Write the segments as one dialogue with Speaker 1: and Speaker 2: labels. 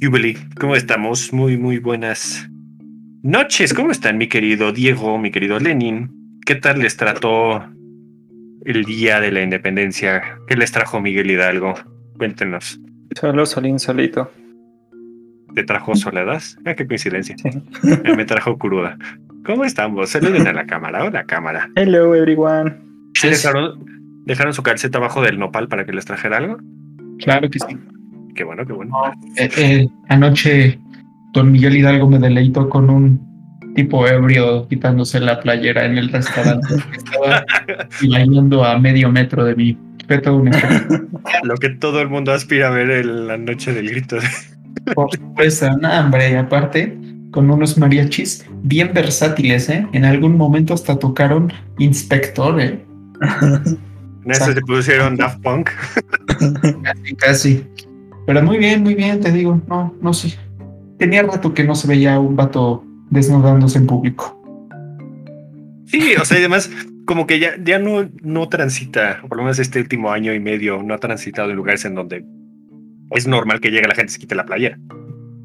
Speaker 1: Jubilee, ¿cómo estamos? Muy, muy buenas noches. ¿Cómo están, mi querido Diego, mi querido Lenin? ¿Qué tal les trató el día de la independencia? ¿Qué les trajo Miguel Hidalgo? Cuéntenos.
Speaker 2: Solo, solín, solito.
Speaker 1: ¿Te trajo soledad? Ah, qué coincidencia. Me trajo cruda. ¿Cómo estamos? Saluden a la cámara. Hola, cámara.
Speaker 2: Hello, everyone.
Speaker 1: ¿Sí dejaron, dejaron su calceta abajo del nopal para que les trajera algo?
Speaker 2: Claro que sí.
Speaker 1: Qué bueno, qué bueno.
Speaker 2: Eh, eh, anoche don Miguel Hidalgo me deleitó con un tipo ebrio quitándose la playera en el restaurante. Estaba bailando a medio metro de mí. Un.
Speaker 1: Lo que todo el mundo aspira a ver en la noche del grito.
Speaker 2: Por supuesto, no, hombre, y aparte, con unos mariachis bien versátiles, ¿eh? En algún momento hasta tocaron Inspector, ¿eh?
Speaker 1: En eso se pusieron Daft Punk.
Speaker 2: Casi, casi. Pero muy bien, muy bien, te digo, no, no sé. Tenía rato que no se veía un vato desnudándose en público.
Speaker 1: Sí, o sea, y además, como que ya, ya no, no transita, por lo menos este último año y medio, no ha transitado en lugares en donde es normal que llegue la gente y se quite la playera.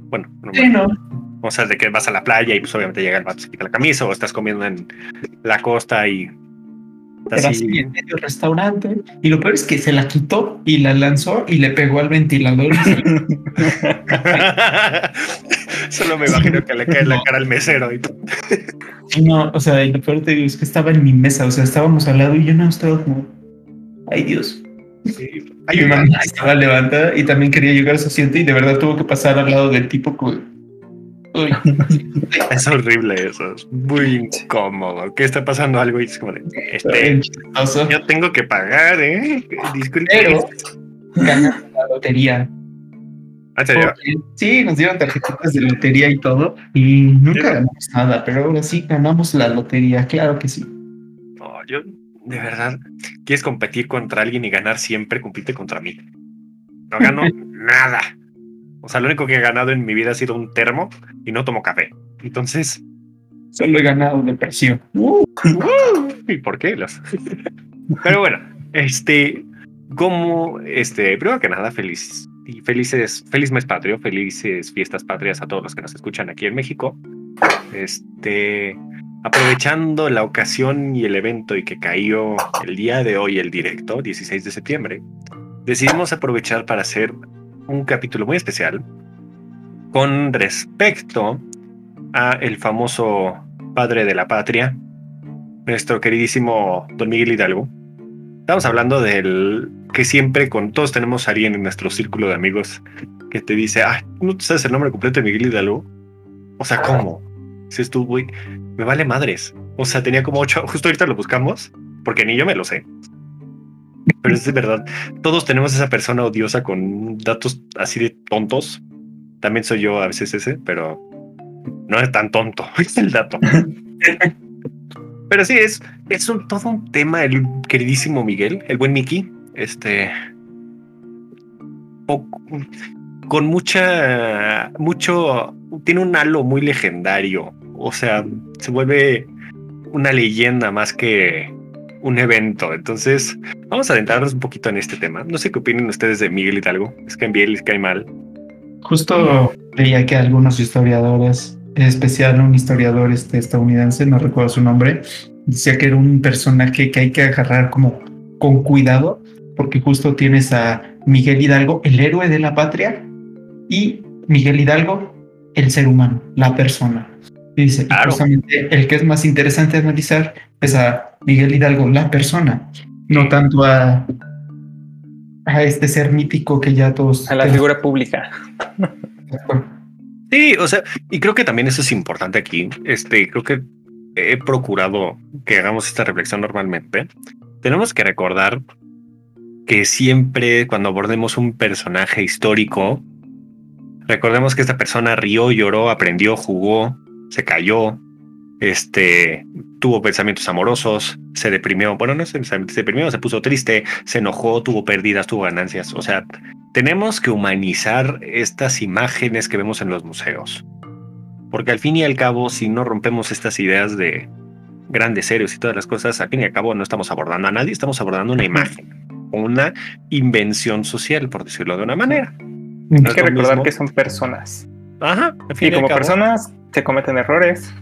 Speaker 1: Bueno, normal.
Speaker 2: Sí, no.
Speaker 1: o sea, de que vas a la playa y pues obviamente llega el vato, se quita la camisa, o estás comiendo en la costa y
Speaker 2: Pero así en medio del restaurante. Y lo peor es que se la quitó y la lanzó y le pegó al ventilador.
Speaker 1: Solo me imagino que le cae la cara al mesero y
Speaker 2: no, o sea, y lo peor te digo es que estaba en mi mesa, o sea, estábamos al lado y yo no estaba como, ay Dios.
Speaker 1: Ay,
Speaker 2: Mi mamá estaba levantada y también quería llegar a su asiento y de verdad tuvo que pasar al lado del tipo uy,
Speaker 1: Es horrible eso, es muy incómodo. ¿Qué está pasando algo? Y es como de, este, yo tengo que pagar, ¿eh? Disculpe.
Speaker 2: Pero ganamos la lotería.
Speaker 1: ¿En serio?
Speaker 2: Porque, sí, nos dieron tarjetitas de lotería y todo y nunca ganamos nada, pero ahora sí ganamos la lotería, claro que sí.
Speaker 1: No, yo, de verdad, quieres competir contra alguien y ganar siempre, compite contra mí. No gano nada. O sea, lo único que he ganado en mi vida ha sido un termo y no tomo café. Entonces,
Speaker 2: Solo he ganado depresión. Uh,
Speaker 1: ¿y por qué? Los... Pero bueno, este, como, este, primero que nada, feliz y felices, feliz mes patrio, felices fiestas patrias a todos los que nos escuchan aquí en México. Este, aprovechando la ocasión y el evento y que cayó el día de hoy el directo, 16 de septiembre, decidimos aprovechar para hacer un capítulo muy especial con respecto a el famoso padre de la patria, nuestro queridísimo don Miguel Hidalgo. Estamos hablando del que siempre con todos tenemos a alguien en nuestro círculo de amigos que te dice, ah, ¿no sabes el nombre completo de Miguel Hidalgo? O sea, ¿cómo? Dices tú, güey, me vale madres. O sea, tenía como ocho, justo ahorita lo buscamos, porque ni yo me lo sé. Pero es de verdad, todos tenemos esa persona odiosa con datos así de tontos. También soy yo a veces ese, pero no es tan tonto, es el dato. Pero sí, es, es un, todo un tema el queridísimo Miguel, el buen Mickey, este, poco- con mucha, mucho, tiene un halo muy legendario, o sea, se vuelve una leyenda más que un evento, entonces vamos a adentrarnos un poquito en este tema. No sé qué opinen ustedes de Miguel Hidalgo, es que en Biel les cae mal.
Speaker 2: Justo veía que algunos historiadores, en especial un historiador este, estadounidense, no recuerdo su nombre, decía que era un personaje que hay que agarrar como con cuidado, porque justo tienes a Miguel Hidalgo, el héroe de la patria, y Miguel Hidalgo, el ser humano, la persona. Dice,
Speaker 1: Claro.
Speaker 2: justamente el que es más interesante analizar es a Miguel Hidalgo, la persona, no tanto a, a este ser mítico que ya todos...
Speaker 3: A la figura pública.
Speaker 1: Sí, o sea, y creo que también eso es importante aquí. Este, creo que he procurado que hagamos esta reflexión normalmente. Tenemos que recordar que siempre cuando abordemos un personaje histórico, recordemos que esta persona rió, lloró, aprendió, jugó, se cayó, este, tuvo pensamientos amorosos, se deprimió, bueno, no se deprimió, se puso triste, se enojó, tuvo pérdidas, tuvo ganancias. O sea, tenemos que humanizar estas imágenes que vemos en los museos. Porque al fin y al cabo, si no rompemos estas ideas de grandes héroes y todas las cosas, al fin y al cabo no estamos abordando a nadie, estamos abordando una imagen, una invención social, por decirlo de una manera.
Speaker 3: Hay que recordar
Speaker 1: mismo.
Speaker 3: que son personas.
Speaker 1: Ajá. al fin
Speaker 3: Y
Speaker 1: al
Speaker 3: como
Speaker 1: cabo.
Speaker 3: personas se cometen errores.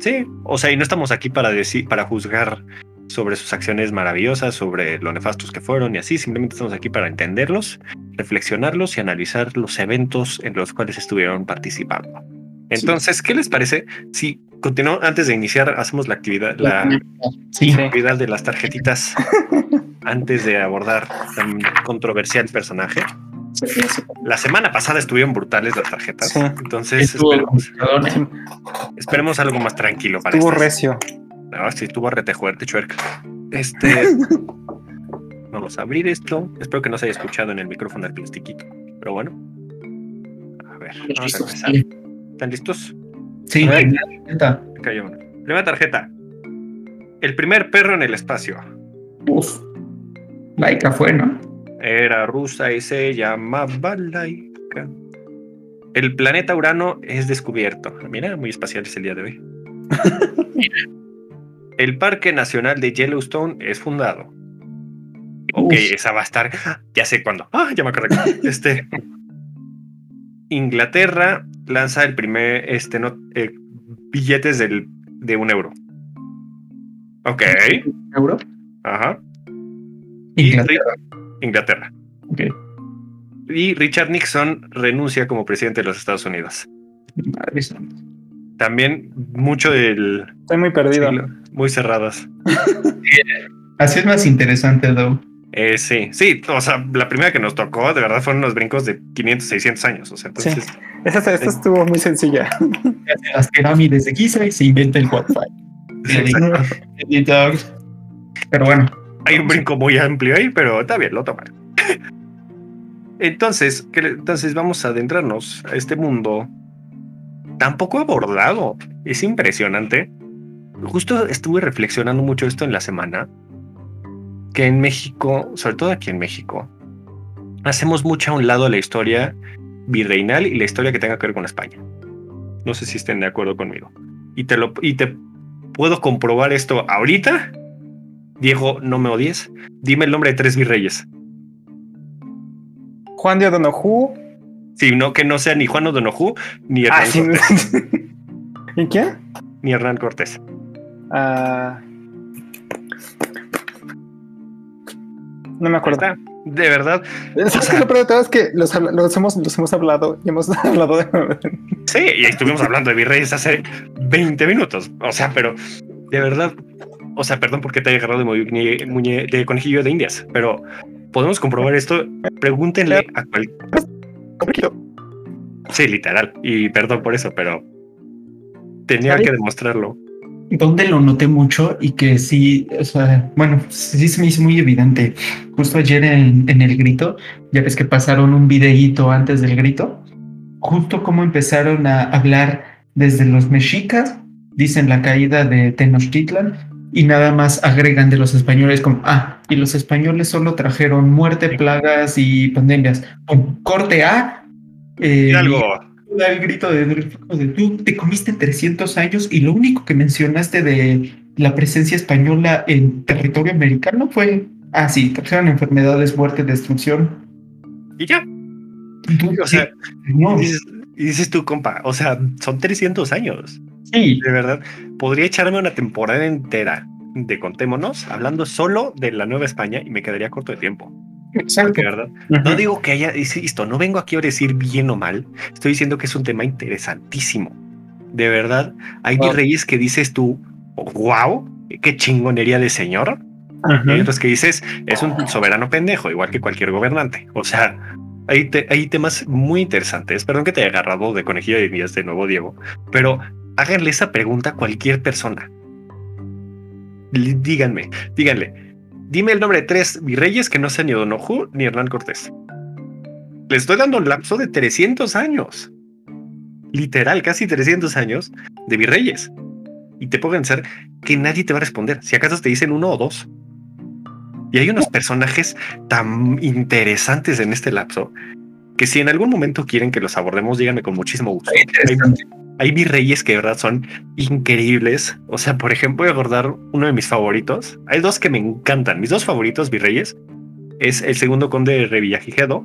Speaker 1: Sí, o sea, y no estamos aquí para decir, para juzgar sobre sus acciones maravillosas, sobre lo nefastos que fueron y así, simplemente estamos aquí para entenderlos, reflexionarlos y analizar los eventos en los cuales estuvieron participando. Entonces, ¿qué les parece si continuamos antes de iniciar, hacemos la actividad, la
Speaker 2: Sí.
Speaker 1: actividad de las tarjetitas antes de abordar tan controversial personaje? La semana pasada estuvieron brutales las tarjetas,
Speaker 3: Sí.
Speaker 1: entonces
Speaker 2: estuvo
Speaker 1: esperemos,
Speaker 2: ¿eh?
Speaker 1: esperemos algo más tranquilo para
Speaker 3: Tuvo
Speaker 1: estas.
Speaker 3: recio.
Speaker 1: No, sí, tuvo rete fuerte, chuerca. Este. vamos a abrir esto. Espero que no se haya escuchado en el micrófono el plastiquito. Pero bueno. A ver, vamos a empezar. ¿Están listos?
Speaker 2: Sí,
Speaker 3: A ver.
Speaker 2: neta.
Speaker 1: Acá hay uno. Primera tarjeta. El primer perro en el espacio.
Speaker 2: Uf. Laika fue, ¿no?
Speaker 1: Era rusa y se llamaba Laika. El planeta Urano es descubierto. Mira, muy espacial es el día de hoy. El Parque Nacional de Yellowstone es fundado. Ok,
Speaker 2: Uf.
Speaker 1: esa va a estar. Ya sé cuándo. Ah, ya me acordé. Este. Inglaterra lanza el primer este no eh, billetes del, de un euro. Ok.
Speaker 2: ¿Euro?
Speaker 1: Ajá. Y
Speaker 2: Inglaterra.
Speaker 1: Ri- Inglaterra.
Speaker 2: Ok.
Speaker 1: Y Richard Nixon renuncia como presidente de los Estados Unidos.
Speaker 2: Madre.
Speaker 1: También mucho del
Speaker 3: Estoy muy perdido.
Speaker 1: siglo, muy cerradas.
Speaker 2: Así es más interesante, Dow.
Speaker 1: Eh, sí, sí, o sea, la primera que nos tocó de verdad fueron unos brincos de 500, 600 años. O sea, entonces,
Speaker 3: Esta, esta estuvo muy sencilla.
Speaker 2: Las pirámides de Giza y se inventa el Wi-Fi.
Speaker 1: Sí,
Speaker 2: Doug. Pero bueno,
Speaker 1: hay un brinco muy amplio ahí, pero está bien, lo toman. Entonces, ¿qué le- entonces vamos a adentrarnos a este mundo tan poco abordado. Es impresionante. Justo estuve reflexionando mucho esto en la semana, que en México, sobre todo aquí en México, hacemos mucho a un lado la historia virreinal y la historia que tenga que ver con España. No sé si estén de acuerdo conmigo. Y te lo y te puedo comprobar esto ahorita. Diego, no me odies. Dime el nombre de tres virreyes.
Speaker 3: Juan de O'Donoghue.
Speaker 1: Sí, no que no sea ni Juan O'Donoghue ni Hernán
Speaker 3: Ah, sí.
Speaker 1: Cortés.
Speaker 3: ¿Y quién?
Speaker 1: Ni Hernán Cortés.
Speaker 3: Ah, no me acuerdo.
Speaker 1: Está. De verdad.
Speaker 3: ¿Sabes
Speaker 1: o sea-
Speaker 3: es lo peor de todo? Es que los hemos, los hemos hablado y hemos hablado de...
Speaker 1: Sí, y estuvimos hablando de virreyes hace 20 minutos. O sea, pero de verdad. O sea, perdón porque te haya agarrado de, muñe- muñe- de conejillo de indias, pero podemos comprobar esto. Pregúntenle a cual. Sí, literal. Y perdón por eso, pero tenía que demostrarlo.
Speaker 2: donde lo noté mucho y que sí, o sea, bueno, sí se me hizo muy evidente. Justo ayer en, en el grito, ya ves que pasaron un videíto antes del grito, justo como empezaron a hablar desde los mexicas, dicen la caída de Tenochtitlan y nada más agregan de los españoles como, ah, y los españoles solo trajeron muerte, plagas y pandemias. Pum, corte A. eh,
Speaker 1: algo.
Speaker 2: da el grito de, tú te comiste 300 años y lo único que mencionaste de la presencia española en territorio americano fue, ah, sí, trajeron enfermedades, muerte, destrucción.
Speaker 1: Y ya.
Speaker 2: Tú,
Speaker 1: O sea,
Speaker 2: no,
Speaker 1: dices, dices tú, compa, o sea, son 300 años.
Speaker 2: Sí,
Speaker 1: De verdad, podría echarme una temporada entera de Contémonos hablando solo de la Nueva España y me quedaría corto de tiempo.
Speaker 2: exacto.
Speaker 1: Verdad. No digo que haya, insisto, no vengo aquí a decir bien o mal. Estoy diciendo que es un tema interesantísimo. De verdad, hay
Speaker 3: Wow.
Speaker 1: virreyes que dices tú, wow, qué chingonería de señor. Y hay otros que dices, es un soberano pendejo, igual que cualquier gobernante. O sea, hay, te- hay temas muy interesantes. Perdón que te haya agarrado de conejillo de días de nuevo, Diego, pero háganle esa pregunta a cualquier persona. Díganme, díganle, dime el nombre de tres virreyes que no sean ni O'Donoghue ni Hernán Cortés. Le estoy dando un lapso de 300 años. Literal, casi 300 años de virreyes. Y te puedo pensar que nadie te va a responder. Si acaso te dicen uno o dos. Y hay unos personajes tan interesantes en este lapso que si en algún momento quieren que los abordemos, díganme con muchísimo gusto. Hay. Hay virreyes que de verdad son increíbles. O sea, por ejemplo, voy a abordar uno de mis favoritos. Hay dos que me encantan. Mis dos favoritos virreyes es el segundo conde de Revillagigedo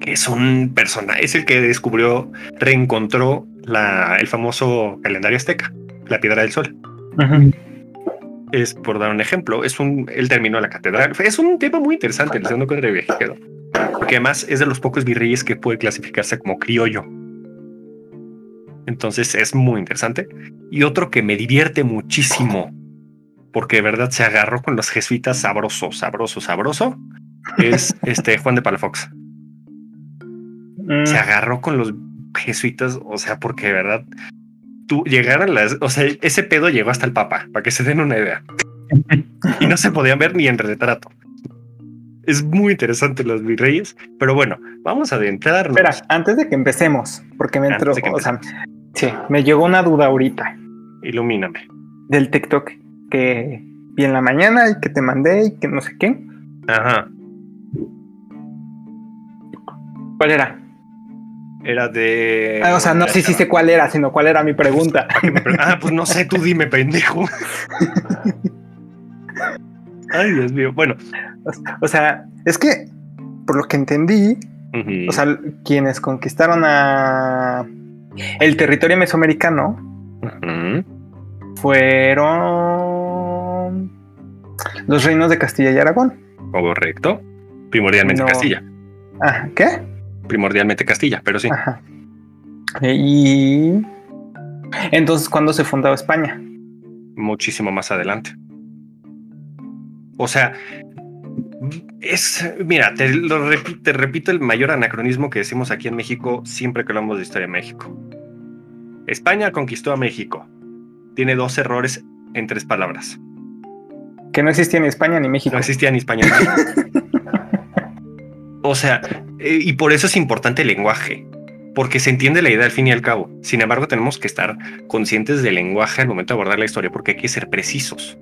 Speaker 1: que es un personaje, es el que descubrió, reencontró la, el famoso calendario azteca, la piedra del sol. Es por dar un ejemplo, es un, él terminó la catedral. Es un tema muy interesante el segundo contra viajero, porque además es de los pocos virreyes que puede clasificarse como criollo. Entonces es muy interesante. Y otro que me divierte muchísimo, porque de verdad se agarró con los jesuitas sabroso, sabroso, sabroso, es este Juan de Palafox. Se agarró con los jesuitas, o sea, porque de verdad tú llegaron las, o sea, ese pedo llegó hasta el Papa, para que se den una idea. y no se podían ver ni en retrato. Es muy interesante los virreyes, pero bueno, vamos a adentrarnos.
Speaker 3: Espera, antes de que empecemos, porque me entró, o sea, sí, me llegó una duda ahorita.
Speaker 1: Ilumíname.
Speaker 3: Del TikTok que vi en la mañana y que te mandé y que no sé qué.
Speaker 1: Ajá.
Speaker 3: ¿Cuál era?
Speaker 1: Era de.
Speaker 3: Ah, o sea, no sé si sé cuál era, sino cuál era mi pregunta.
Speaker 1: ah, pues no sé, tú dime, pendejo. Ay, Dios mío. Bueno.
Speaker 3: O sea, es que, por lo que entendí, o sea, quienes conquistaron a el territorio mesoamericano fueron los reinos de Castilla y Aragón.
Speaker 1: Correcto. Primordialmente Castilla.
Speaker 3: Ah, ¿qué?
Speaker 1: primordialmente Castilla, pero sí.
Speaker 3: Y entonces, ¿cuándo se fundó España?
Speaker 1: Muchísimo más adelante. O sea, es, mira, te, lo repito, repito el mayor anacronismo que decimos aquí en México siempre que hablamos de historia de México. España conquistó a México. Tiene dos errores en tres palabras.
Speaker 3: Que no existía ni España ni México.
Speaker 1: No existía ni España ni México. O sea, eh, y por eso es importante el lenguaje, porque se entiende la idea al fin y al cabo. Sin embargo, tenemos que estar conscientes del lenguaje al momento de abordar la historia, porque hay que ser precisos.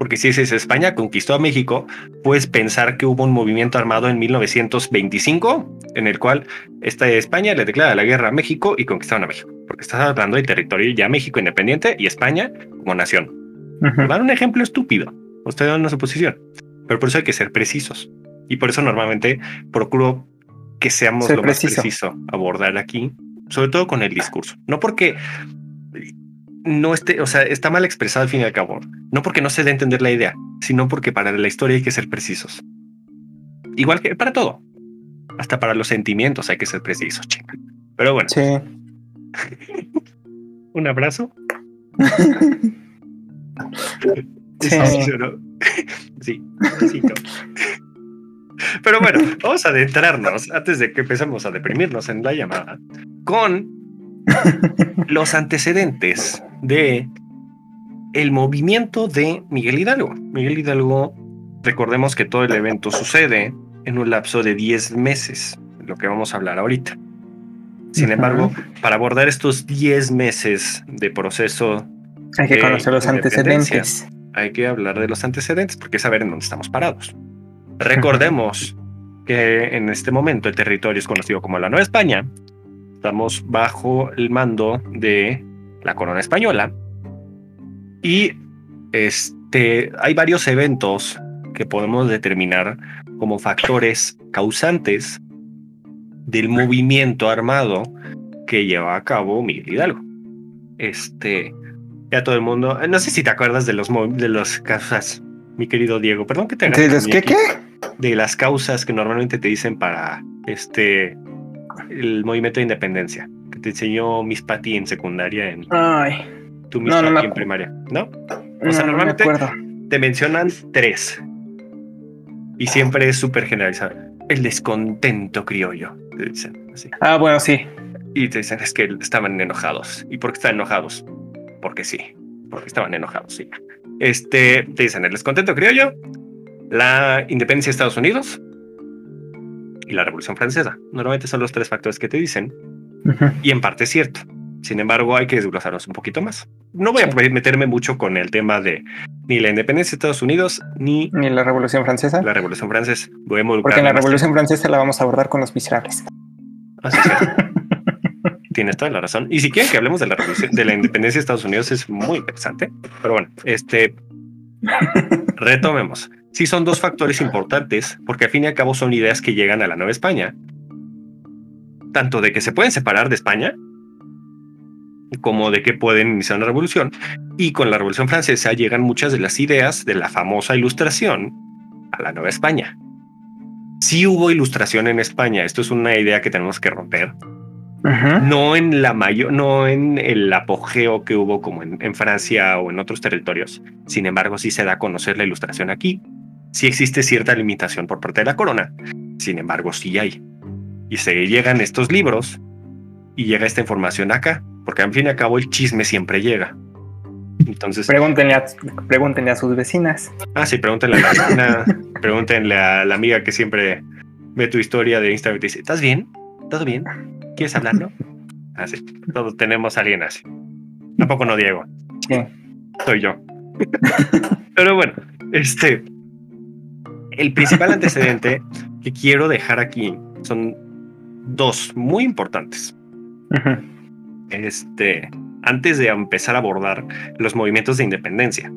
Speaker 1: Porque si dices España conquistó a México, puedes pensar que hubo un movimiento armado en 1925 en el cual esta España le declara la guerra a México y conquistaron a México. Porque estás hablando de territorio ya México independiente y España como nación. Dar un ejemplo estúpido. Usted da una suposición. Pero por eso hay que ser precisos. Y por eso normalmente procuro que seamos lo más preciso abordar aquí, sobre todo con el discurso. No porque no esté, o sea, está mal expresado al fin y al cabo. No porque no se dé a entender la idea, sino porque para la historia hay que ser precisos. Igual que para todo. Hasta para los sentimientos hay que ser precisos, chica. Pero bueno.
Speaker 3: Sí.
Speaker 1: Un abrazo.
Speaker 3: sí.
Speaker 1: sí. sí. Pero bueno, vamos a adentrarnos antes de que empecemos a deprimirnos en la llamada con los antecedentes de el movimiento de Miguel Hidalgo. Miguel Hidalgo, recordemos que todo el evento sucede en un lapso de 10 meses, lo que vamos a hablar ahorita. Sin embargo, para abordar estos 10 meses de proceso...
Speaker 3: Hay que conocer los antecedentes.
Speaker 1: Hay que hablar de los antecedentes porque saber en dónde estamos parados. Recordemos que en este momento el territorio es conocido como la Nueva España. Estamos bajo el mando de la corona española. Y este, hay varios eventos que podemos determinar como factores causantes del movimiento armado que lleva a cabo Miguel Hidalgo. Este, ya todo el mundo, no sé si te acuerdas de los de los casos, mi querido Diego, perdón que te
Speaker 3: ¿De los qué qué?
Speaker 1: de las causas que normalmente te dicen para este el movimiento de independencia que te enseñó Miss Patty en secundaria en
Speaker 3: Ay.
Speaker 1: tu Miss Patty en primaria, ¿no? O sea, normalmente te mencionan tres y siempre es súper generalizado. El descontento criollo, te dicen así.
Speaker 3: Ah, bueno, sí.
Speaker 1: Y te dicen es que estaban enojados. ¿Y por qué están enojados? Porque sí, porque estaban enojados, sí. Este, te dicen el descontento criollo, la independencia de Estados Unidos y la Revolución Francesa. Normalmente son los tres factores que te dicen. Y en parte es cierto. Sin embargo, hay que desglosarnos un poquito más. No voy a meterme mucho con el tema de ni la independencia de Estados Unidos ni,
Speaker 3: ni la Revolución Francesa.
Speaker 1: La Revolución Francesa.
Speaker 3: Voy a Porque en la Revolución Francesa la vamos a abordar con los miserables.
Speaker 1: Así Tienes toda la razón. Y si quieren que hablemos de la revolución, de la independencia de Estados Unidos, es muy interesante. Pero bueno, este retomemos. Sí son dos factores importantes, porque al fin y al cabo son ideas que llegan a la Nueva España tanto de que se pueden separar de España como de que pueden iniciar una revolución. Y con la Revolución Francesa llegan muchas de las ideas de la famosa ilustración a la Nueva España. Sí hubo ilustración en España, esto es una idea que tenemos que romper. No en la mayor, no en el apogeo que hubo como en, en, Francia o en otros territorios. Sin embargo, sí se da a conocer la ilustración aquí. Sí existe cierta limitación por parte de la corona. Sin embargo, sí hay. Y se llegan estos libros y llega esta información acá, porque al fin y al cabo el chisme siempre llega. Entonces.
Speaker 3: Pregúntenle a, pregúntenle a sus vecinas.
Speaker 1: Ah, sí, pregúntenle a la vecina, pregúntenle a la amiga que siempre ve tu historia de Instagram y dice: ¿Estás bien? ¿Todo bien? ¿Quieres hablarlo? Así. Ah, Todos tenemos a alguien así. Tampoco no Diego.
Speaker 3: Sí.
Speaker 1: Soy yo. Pero bueno, este. El principal antecedente que quiero dejar aquí son dos muy importantes. Este, antes de empezar a abordar los movimientos de independencia.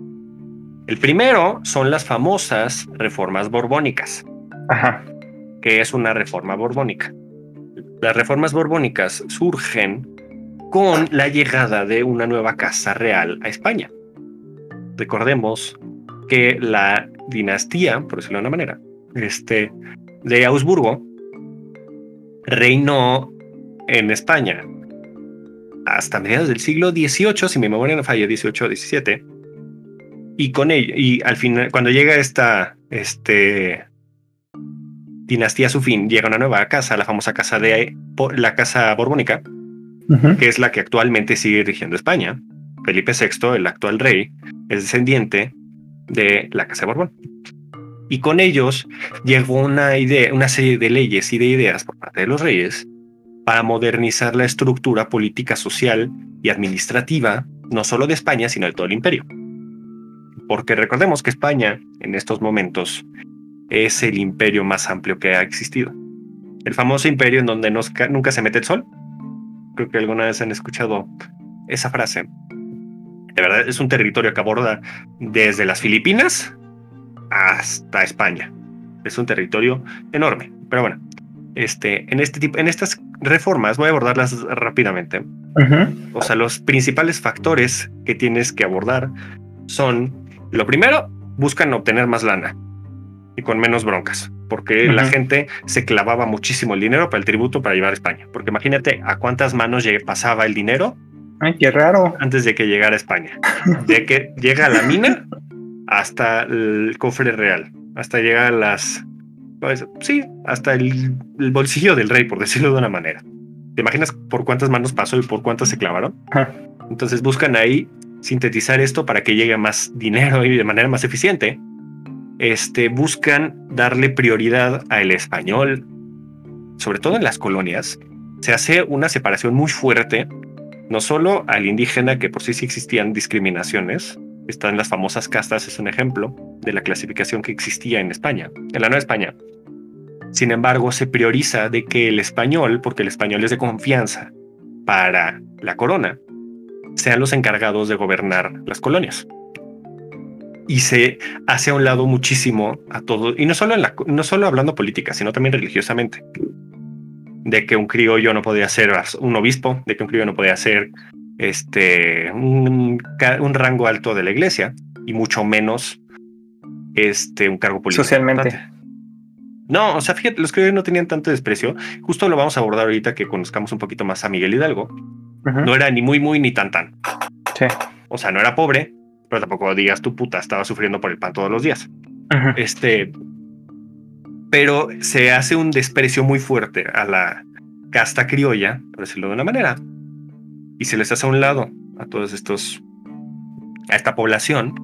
Speaker 1: El primero son las famosas reformas borbónicas.
Speaker 3: Ajá.
Speaker 1: Que es una reforma borbónica. Las reformas borbónicas surgen con la llegada de una nueva casa real a España. Recordemos que la dinastía, por decirlo de una manera, este, de Augsburgo reinó en España hasta mediados del siglo XVIII, si mi memoria no falla, XVIII o XVII. Y con ello, y al final, cuando llega esta este, dinastía a su fin, llega una nueva casa, la famosa casa de la casa borbónica, que es la que actualmente sigue rigiendo España. Felipe VI, el actual rey, es descendiente de la casa de Borbón. Y con ellos llegó una idea, una serie de leyes y de ideas por parte de los reyes para modernizar la estructura política, social y administrativa, no solo de España, sino de todo el imperio. Porque recordemos que España, en estos momentos, es el imperio más amplio que ha existido. El famoso imperio en donde nunca se mete el sol. Creo que alguna vez han escuchado esa frase. De verdad, es un territorio que aborda desde las Filipinas hasta España. Es un territorio enorme. Pero bueno, este, en, este tipo, en estas reformas, voy a abordarlas rápidamente. O sea, los principales factores que tienes que abordar son, lo primero, buscan obtener más lana y con menos broncas, porque la gente se clavaba muchísimo el dinero para el tributo para llevar a España. Porque imagínate a cuántas manos pasaba el dinero.
Speaker 3: Ay, qué raro.
Speaker 1: Antes de que llegara a España. De que llega a la mina hasta el cofre real, hasta llegar a las pues, sí, hasta el, bolsillo del rey, por decirlo de una manera. ¿Te imaginas por cuántas manos pasó y por cuántas se clavaron? Entonces buscan ahí sintetizar esto para que llegue más dinero y de manera más eficiente. Este, buscan darle prioridad al español, sobre todo en las colonias. Se hace una separación muy fuerte, no solo al indígena, que por sí sí existían discriminaciones, están las famosas castas, es un ejemplo de la clasificación que existía en España, en la Nueva España. Sin embargo, se prioriza de que el español, porque el español es de confianza para la corona, sean los encargados de gobernar las colonias. Y se hace a un lado muchísimo a todo, y no solo, en la, no solo hablando política, sino también religiosamente, de que un criollo no podía ser un obispo, de que un criollo no podía ser este, un, un rango alto de la iglesia, y mucho menos este, un cargo político.
Speaker 3: Socialmente.
Speaker 1: No, o sea, fíjate, los criollos no tenían tanto desprecio. Justo lo vamos a abordar ahorita que conozcamos un poquito más a Miguel Hidalgo. No era ni muy, muy, ni tan, tan.
Speaker 3: Sí.
Speaker 1: O sea, no era pobre, pero tampoco digas tu puta, estaba sufriendo por el pan todos los días. Este. Pero se hace un desprecio muy fuerte a la casta criolla, por decirlo de una manera, y se les hace a un lado a todos estos, a esta población,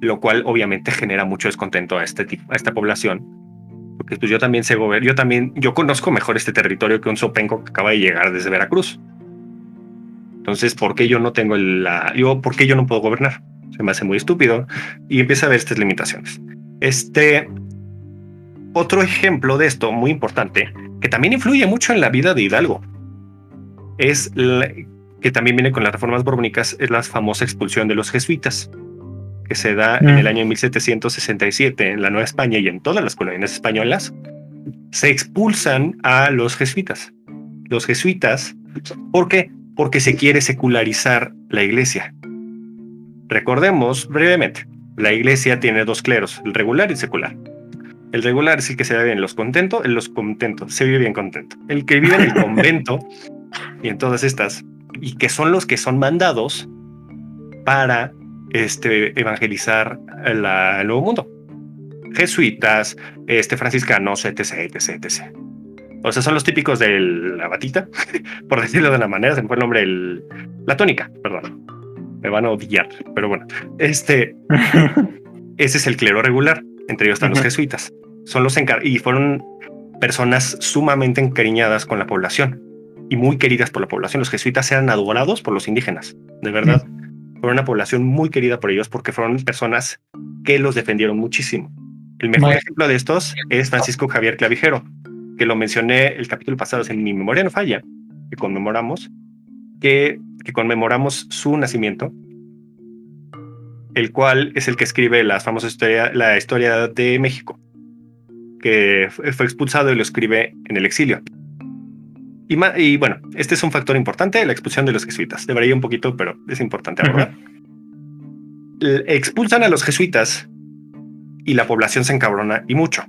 Speaker 1: lo cual obviamente genera mucho descontento a este tipo, a esta población porque pues yo también sé gobernar, yo también, yo conozco mejor este territorio que un sopenco que acaba de llegar desde Veracruz. Entonces, ¿por qué yo no tengo la, yo, por qué yo no puedo gobernar? Se me hace muy estúpido y empieza a ver estas limitaciones. Este, otro ejemplo de esto muy importante, que también influye mucho en la vida de Hidalgo, es que también viene con las reformas borbónicas, es la famosa expulsión de los jesuitas que se da en el mm. año 1767 en la Nueva España y en todas las colonias españolas, se expulsan a los jesuitas. los jesuitas. ¿Por qué? Porque se quiere secularizar la iglesia. Recordemos brevemente, la iglesia tiene dos cleros, el regular y el secular. El regular es el que se vive en los contentos, en los contentos, se vive bien contento. El que vive en el convento y en todas estas, y que son los que son mandados para este, evangelizar el nuevo mundo. Jesuitas, este, franciscanos, etc, etc, etc. O sea, son los típicos de la batita, por decirlo de una manera, se me fue el nombre, el, la tónica, perdón. Me van a odiar, pero bueno, este, ese es el clero regular. Entre ellos están los jesuitas. Son los y fueron personas sumamente encariñadas con la población y muy queridas por la población. Los jesuitas eran adorados por los indígenas, de verdad. Fueron una población muy querida por ellos porque fueron personas que los defendieron muchísimo. El mejor ejemplo de estos es Francisco Javier Clavijero, que lo mencioné el capítulo pasado, en Mi memoria no falla, que conmemoramos, que, que conmemoramos su nacimiento el cual es el que escribe la famosa historia, la historia de México, que fue expulsado y lo escribe en el exilio. Y, bueno, este es un factor importante, la expulsión de los jesuitas. Debería un poquito, pero es importante abordar. Expulsan a los jesuitas y la población se encabrona y mucho,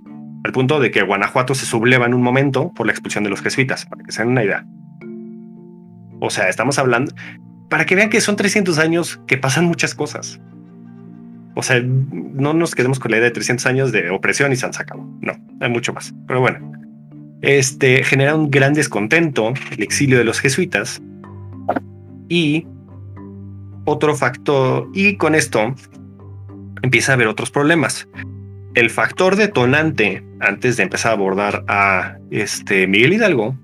Speaker 1: al punto de que Guanajuato se subleva en un momento por la expulsión de los jesuitas, para que se den una idea. O sea, estamos hablando, para que vean que son 300 años que pasan muchas cosas. O sea, no nos quedemos con la idea de 300 años de opresión y se han sacado. No, hay mucho más. Pero bueno, este genera un gran descontento el exilio de los jesuitas y otro factor, y con esto empieza a haber otros problemas. El factor detonante antes de empezar a abordar a este Miguel Hidalgo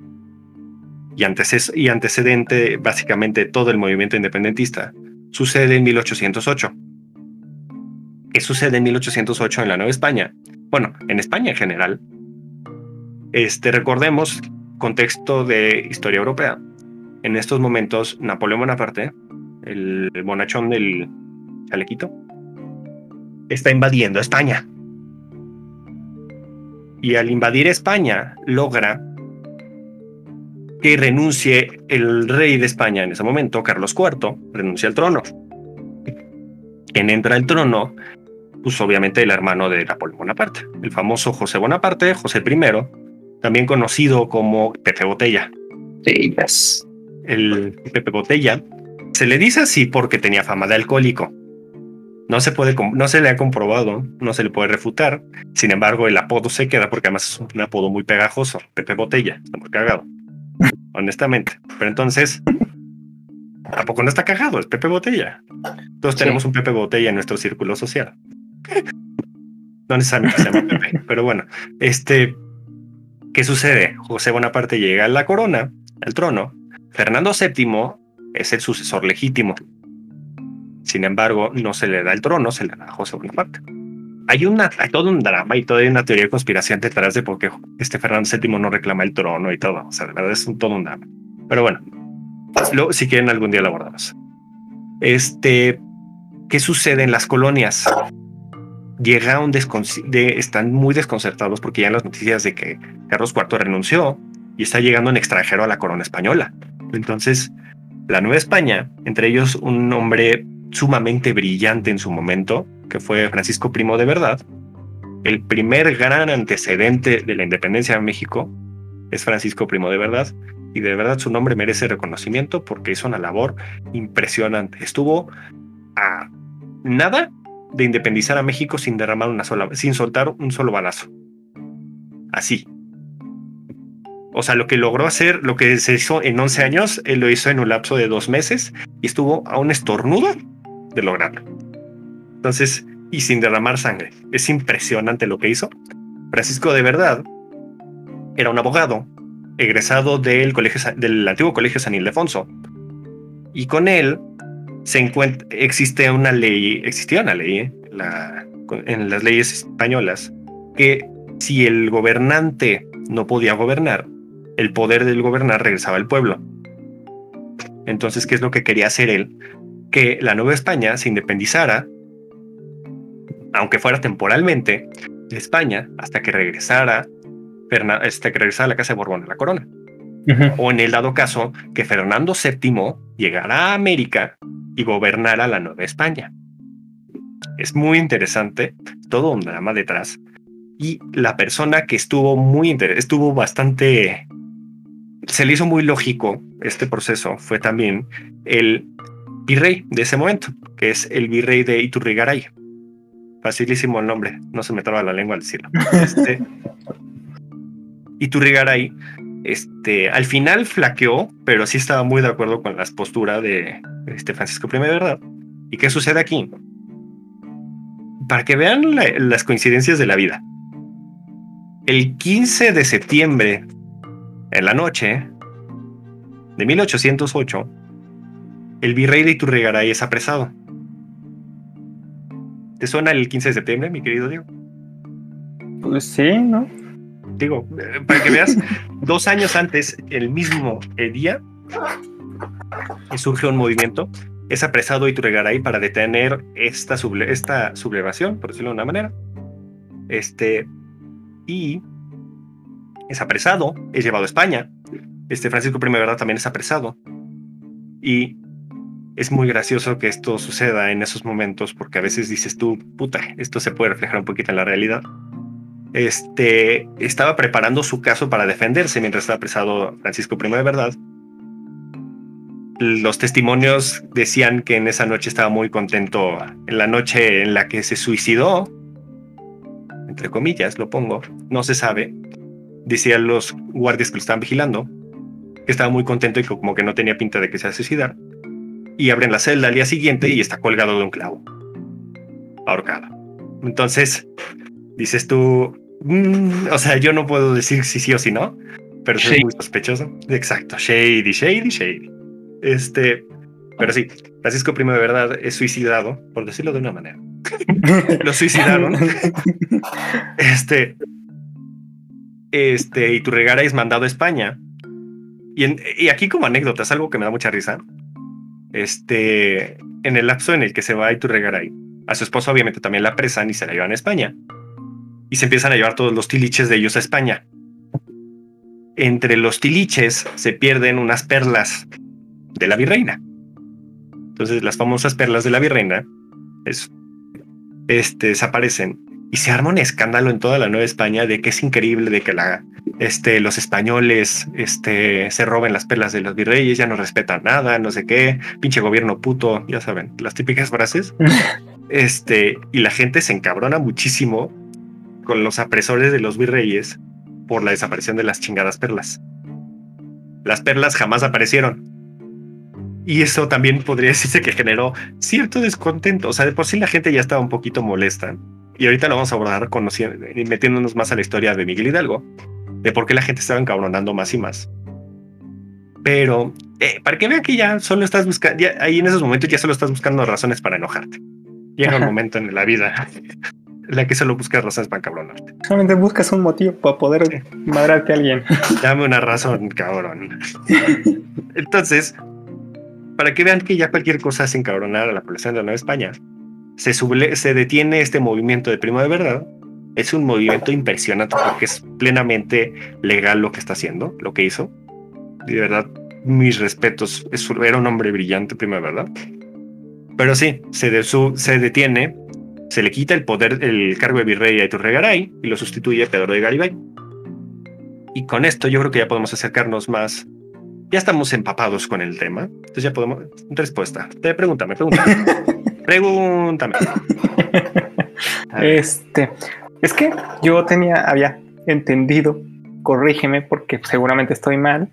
Speaker 1: y, antes, y antecedente básicamente todo el movimiento independentista sucede en 1808 ¿Qué sucede en 1808 en la Nueva España? Bueno, en España en general. Este, recordemos, contexto de historia europea. En estos momentos, Napoleón Bonaparte, el bonachón del chalequito, está invadiendo España. Y al invadir España, logra que renuncie el rey de España en ese momento, Carlos IV, renuncia al trono. Quien entra al trono pues obviamente el hermano de Napoleón Bonaparte, el famoso José Bonaparte, José I, también conocido como Pepe Botella.
Speaker 2: Sí,
Speaker 1: El Pepe Botella se le dice así porque tenía fama de alcohólico. No se, puede, no se le ha comprobado, no se le puede refutar. Sin embargo, el apodo se queda porque además es un apodo muy pegajoso. Pepe Botella, está muy cagado. Honestamente. Pero entonces, ¿a poco no está cagado? Es Pepe Botella. Entonces tenemos un Pepe Botella en nuestro círculo social. No necesariamente se llama Pepe, pero bueno, este, ¿qué sucede? José Bonaparte llega a la corona, al trono. Fernando VII es el sucesor legítimo. Sin embargo, no se le da el trono, se le da a José Bonaparte. Hay, una, hay todo un drama y toda una teoría de conspiración detrás de por qué este Fernando VII no reclama el trono y todo. O sea, de verdad es un, todo un drama. Pero bueno, si quieren algún día lo abordamos. Este, ¿qué sucede en las colonias? Llega un de, están muy desconcertados porque ya las noticias de que Carlos IV renunció y está llegando un extranjero a la corona española. Entonces, la Nueva España, entre ellos un hombre sumamente brillante en su momento, que fue Francisco Primo de Verdad, el primer gran antecedente de la independencia de México es Francisco Primo de Verdad, y de verdad su nombre merece reconocimiento porque hizo una labor impresionante. Estuvo a nada de independizar a México sin derramar una sola, sin soltar un solo balazo. Así. O sea, lo que logró hacer, lo que se hizo en 11 años, él lo hizo en un lapso de dos meses y estuvo a un estornudo de lograrlo. Entonces, y sin derramar sangre. Es impresionante lo que hizo. Francisco de verdad era un abogado egresado del, colegio, del antiguo colegio San Ildefonso. Y con él se encuentra, existe una ley, existía una ley ¿eh? en las leyes españolas que si el gobernante no podía gobernar, el poder del gobernar regresaba al pueblo. Entonces, ¿qué es lo que quería hacer él? Que la Nueva España se independizara, aunque fuera temporalmente, de España hasta que regresara, hasta que regresara a la Casa de Borbón a la corona. O en el dado caso que Fernando VII llegara a América y gobernara la Nueva España. Es muy interesante, todo un drama detrás. Y la persona que estuvo muy estuvo bastante se le hizo muy lógico este proceso fue también el virrey de ese momento, que es el virrey de Iturrigaray. Facilísimo el nombre, no se me traba la lengua al decirlo. Este, Iturrigaray, este, al final flaqueó, pero sí estaba muy de acuerdo con las posturas de este Francisco I, ¿verdad? ¿Y qué sucede aquí? Para que vean las coincidencias de la vida. El 15 de septiembre en la noche de 1808, el virrey de Iturrigaray es apresado. ¿Te suena el 15 de septiembre, mi querido Diego?
Speaker 3: Pues sí, ¿no?
Speaker 1: Digo, eh, para que veas, dos años antes, el mismo día, surge un movimiento, es apresado Iturrigaray para detener esta, esta sublevación, por decirlo de una manera. Este, y es apresado, es llevado a España. Este Francisco I, ¿verdad? También es apresado. Y es muy gracioso que esto suceda en esos momentos porque a veces dices tú, puta, esto se puede reflejar un poquito en la realidad. Este estaba preparando su caso para defenderse mientras estaba apresado Francisco I, de verdad. Los testimonios decían que en esa noche estaba muy contento, en la noche en la que se suicidó, entre comillas lo pongo, no se sabe, decían los guardias que lo estaban vigilando que estaba muy contento y que como que no tenía pinta de que se iba a suicidar. Y abren la celda al día siguiente y está colgado de un clavo, ahorcado. Entonces, dices tú, mm, o sea, yo no puedo decir si sí o si no, pero soy muy sospechoso. Exacto, shady, shady, shady. Este, pero sí, Francisco I de verdad es suicidado, por decirlo de una manera. Lo suicidaron. este, este, y tu regara es mandado a España. Y, aquí como anécdota, es algo que me da mucha risa. Este, en el lapso en el que se va a Iturregaray, a su esposa obviamente también la apresan y se la llevan a España. Y se empiezan a llevar todos los tiliches de ellos a España. Entre los tiliches se pierden unas perlas de la virreina. Entonces las famosas perlas de la virreina es, este, desaparecen y se arma un escándalo en toda la Nueva España de que es increíble, de que la, este, los españoles este, se roben las perlas de los virreyes, ya no respetan nada, no sé qué, pinche gobierno puto, ya saben, las típicas frases. este, y la gente se encabrona muchísimo con los apresores de los virreyes por la desaparición de las chingadas perlas. Las perlas jamás aparecieron. Y eso también podría decirse que generó cierto descontento. O sea, de por sí la gente ya estaba un poquito molesta y ahorita lo vamos a abordar conociendo y metiéndonos más a la historia de Miguel Hidalgo, de por qué la gente estaba encabronando más y más. Pero eh, para que vean que ya solo estás buscando, ahí en esos momentos ya solo estás buscando razones para enojarte. Llega un momento en la vida la que solo buscas razones para encabronarte.
Speaker 3: Solamente buscas un motivo para poder madrarte a alguien.
Speaker 1: Dame una razón, cabrón. Entonces, para que vean que ya cualquier cosa hace encabronar a la población de la Nueva España, se, detiene este movimiento de primo de verdad, es un movimiento impresionante porque es plenamente legal lo que está haciendo, lo que hizo. De verdad, mis respetos. era un hombre brillante, primo de verdad. Pero sí, se, se detiene, se le quita el poder, el cargo de virrey a Iturregaray y lo sustituye Pedro de Garibay. Y con esto yo creo que ya podemos acercarnos más. Ya estamos empapados con el tema. Entonces ya podemos. Respuesta. Te pregúntame, pregúntame. Pregúntame.
Speaker 3: Este, es que yo tenía, había entendido, corrígeme porque seguramente estoy mal,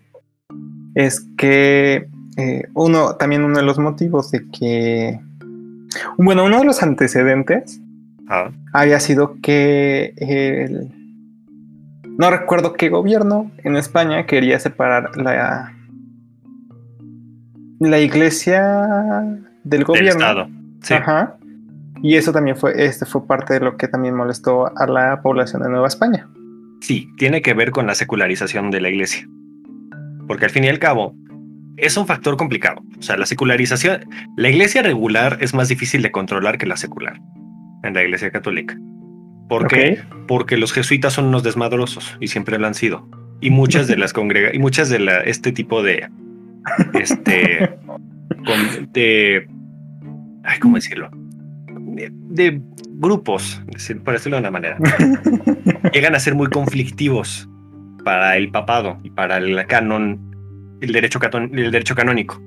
Speaker 3: es que eh, uno, también uno de los motivos de que, bueno, uno de los antecedentes ah. había sido que el, no recuerdo qué gobierno en España quería separar la, la iglesia del gobierno. Ajá. Y eso también fue, este fue parte de lo que también molestó a la población de Nueva España.
Speaker 1: Sí, tiene que ver con la secularización de la iglesia. Porque al fin y al cabo, es un factor complicado. O sea, la secularización, la iglesia regular es más difícil de controlar que la secular en la iglesia católica. ¿Por qué? Porque los jesuitas son unos desmadrosos y siempre lo han sido. y muchas de las congrega y muchas de la, este tipo de este con- de ay, ¿cómo decirlo? De, de grupos, por decirlo de una manera, llegan a ser muy conflictivos para el papado y para el canon, el derecho, el derecho canónico.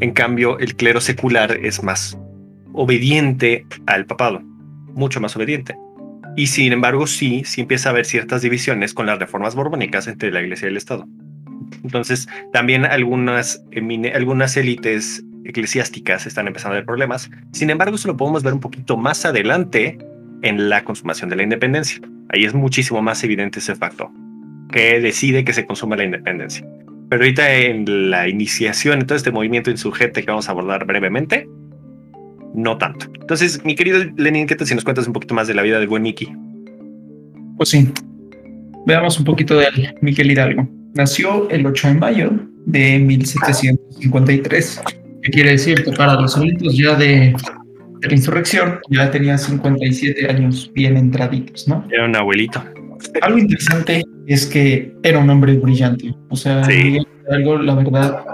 Speaker 1: En cambio, el clero secular es más obediente al papado, mucho más obediente. Y sin embargo, sí, sí empieza a haber ciertas divisiones con las reformas borbónicas entre la iglesia y el Estado. Entonces, también algunas, algunas élites eclesiásticas están empezando a ver problemas. Sin embargo, eso lo podemos ver un poquito más adelante en la consumación de la independencia. Ahí es muchísimo más evidente ese factor, que decide que se consuma la independencia. Pero ahorita en la iniciación de todo este movimiento insurgente que vamos a abordar brevemente, no tanto. Entonces, mi querido Lenin, ¿qué tal si nos cuentas un poquito más de la vida del buen Mickey?
Speaker 2: Pues sí. Veamos un poquito de él, Miguel Hidalgo. Nació el 8 de mayo de 1753. ¿Qué quiere decir? Que para los eventos ya de, de la insurrección ya tenía 57 años bien entraditos, ¿no?
Speaker 1: Era un abuelito.
Speaker 2: Algo interesante es que era un hombre brillante. O sea,
Speaker 1: Sí.
Speaker 2: Miguel Hidalgo, la verdad,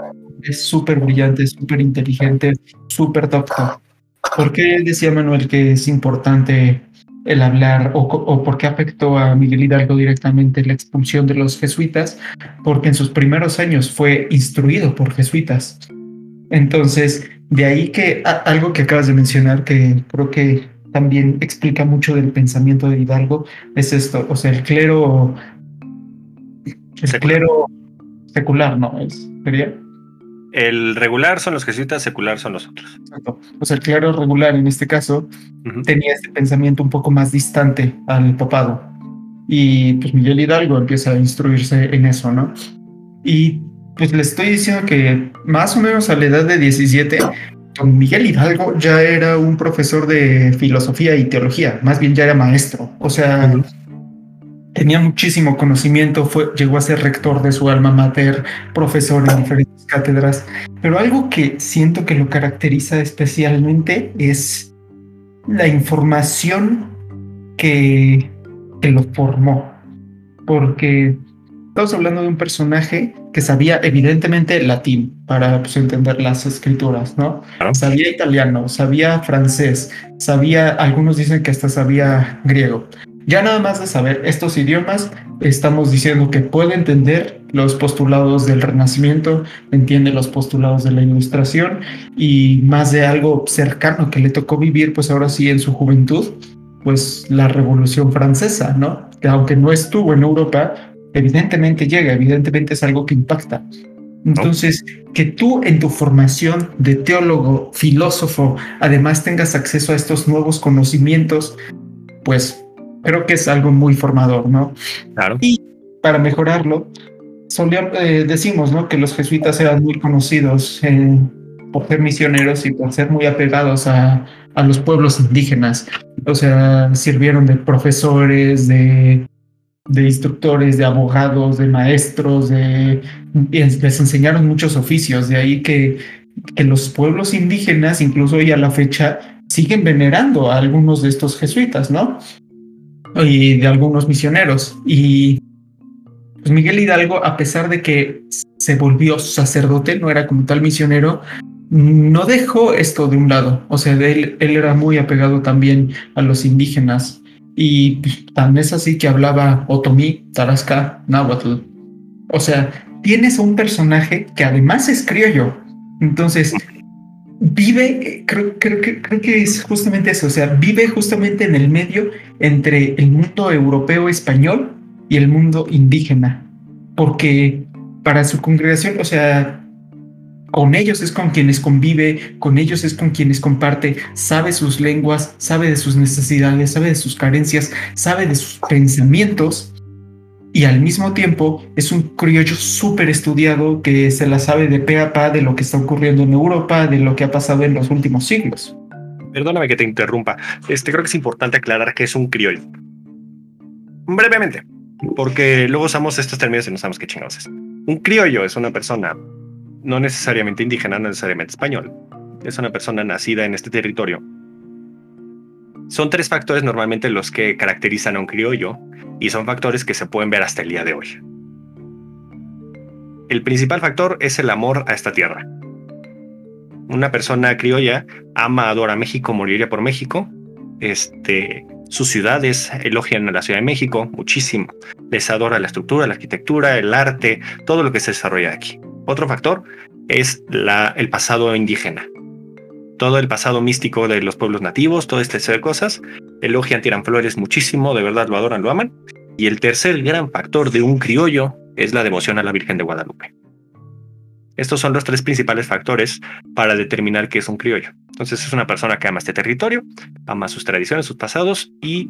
Speaker 2: es súper brillante, súper inteligente, súper docto. ¿Por qué decía Manuel que es importante el hablar o, o por qué afectó a Miguel Hidalgo directamente la expulsión de los jesuitas? Porque en sus primeros años fue instruido por jesuitas. Entonces, de ahí que a- algo que acabas de mencionar que creo que también explica mucho del pensamiento de Hidalgo es esto, o sea, el clero, el
Speaker 1: Secular.
Speaker 2: clero secular, ¿no? Es, sería,
Speaker 1: El regular son los jesuitas, secular son los otros.
Speaker 2: exacto. O sea, el clero regular en este caso
Speaker 1: Ujú.
Speaker 2: tenía este pensamiento un poco más distante al papado. Y pues Miguel Hidalgo empieza a instruirse en eso, ¿no? Y pues le estoy diciendo que más o menos a la edad de 17, don Miguel Hidalgo ya era un profesor de filosofía y teología, más bien ya era maestro. O sea, tenía muchísimo conocimiento, fue, llegó a ser rector de su alma mater, profesor en diferentes cátedras. Pero algo que siento que lo caracteriza especialmente es la información que, que lo formó. Porque estamos hablando de un personaje que sabía evidentemente latín para pues, entender las escrituras, ¿no?
Speaker 1: Claro.
Speaker 2: Sabía italiano, sabía francés, sabía, algunos dicen que hasta sabía griego. Ya nada más de saber estos idiomas, estamos diciendo que puede entender los postulados del Renacimiento, entiende los postulados de la Ilustración y más de algo cercano que le tocó vivir, pues ahora sí en su juventud, pues la Revolución Francesa, ¿no? Que aunque no estuvo en Europa, evidentemente llega, evidentemente es algo que impacta. Entonces, que tú en tu formación de teólogo, filósofo, además tengas acceso a estos nuevos conocimientos, pues creo que es algo muy formador, ¿no?
Speaker 1: Claro.
Speaker 2: Para mejorarlo, solíamos, eh, decimos, ¿no? Que los jesuitas eran muy conocidos eh, por ser misioneros y por ser muy apegados a, a los pueblos indígenas. O sea, sirvieron de profesores, de, de instructores, de abogados, de maestros, de, y les enseñaron muchos oficios. De ahí que, que los pueblos indígenas, incluso hoy a la fecha, siguen venerando a algunos de estos jesuitas, ¿no? Y de algunos misioneros. Y pues Miguel Hidalgo, a pesar de que se volvió sacerdote, no era como tal misionero, no dejó esto de un lado. O sea, él, él era muy apegado también a los indígenas. Y pues, tan es así que hablaba otomí, tarasca, náhuatl. O sea, tienes un personaje que además es criollo. Entonces, vive, creo, creo, creo que es justamente eso. O sea, vive justamente en el medio entre el mundo europeo español y el mundo indígena. Porque para su congregación, o sea, con ellos es con quienes convive, con ellos es con quienes comparte, sabe sus lenguas, sabe de sus necesidades, sabe de sus carencias, sabe de sus pensamientos y al mismo tiempo es un criollo súper estudiado que se la sabe de pe a pa de lo que está ocurriendo en Europa, de lo que ha pasado en los últimos siglos.
Speaker 1: Perdóname que te interrumpa. Este creo que es importante aclarar que es un criollo. Brevemente, porque luego usamos estos términos y no sabemos qué chingados es. Un criollo es una persona no necesariamente indígena, no necesariamente español. Es una persona nacida en este territorio. Son tres factores normalmente los que caracterizan a un criollo y son factores que se pueden ver hasta el día de hoy. el principal factor es el amor a esta tierra. Una persona criolla ama, adora México, moriría por México. Este, sus ciudades elogian a la Ciudad de México muchísimo. Les adora la estructura, la arquitectura, el arte, todo lo que se desarrolla aquí. Otro factor es el pasado indígena. Todo el pasado místico de los pueblos nativos, todo este tipo de cosas. Elogian, tiran flores muchísimo, de verdad lo adoran, lo aman. Y el tercer gran factor de un criollo es la devoción a la Virgen de Guadalupe. Estos son los tres principales factores para determinar qué es un criollo. Entonces es una persona que ama este territorio, ama sus tradiciones, sus pasados y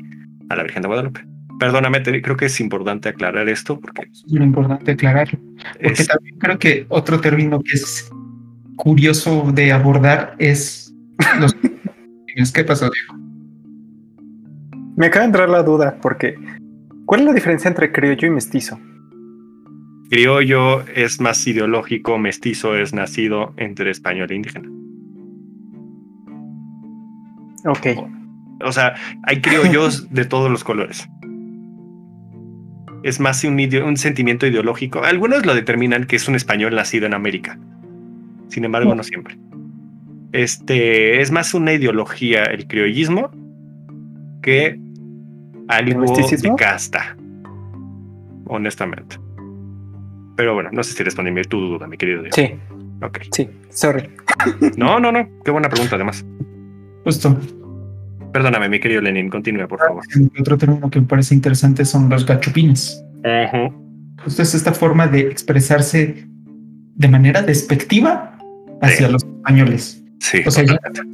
Speaker 1: a la Virgen de Guadalupe. Perdóname, creo que es importante aclarar esto porque
Speaker 2: es muy importante aclararlo. Porque también creo que otro término que es curioso de abordar es los ¿Qué pasó, Diego?
Speaker 3: Me acaba de entrar la duda porque ¿cuál es la diferencia entre criollo y mestizo?
Speaker 1: Criollo es más ideológico, mestizo es nacido entre español e indígena.
Speaker 3: Ok.
Speaker 1: O sea, hay criollos de todos los colores. Es más un, un sentimiento ideológico. Algunos lo determinan que es un español nacido en América. Sin embargo, no siempre. Este es más una ideología, el criollismo, que algo de casta. Honestamente. Pero bueno, no sé si respondí tu duda, mi querido Diego.
Speaker 3: Sí.
Speaker 1: Ok.
Speaker 3: Sí, sorry.
Speaker 1: No, no, no. Qué buena pregunta, además.
Speaker 2: Justo.
Speaker 1: Perdóname, mi querido Lenin, continúe, por favor.
Speaker 2: Otro término que me parece interesante son los gachupines. Justo es esta forma de expresarse de manera despectiva hacia los españoles.
Speaker 1: Sí,
Speaker 2: o sea,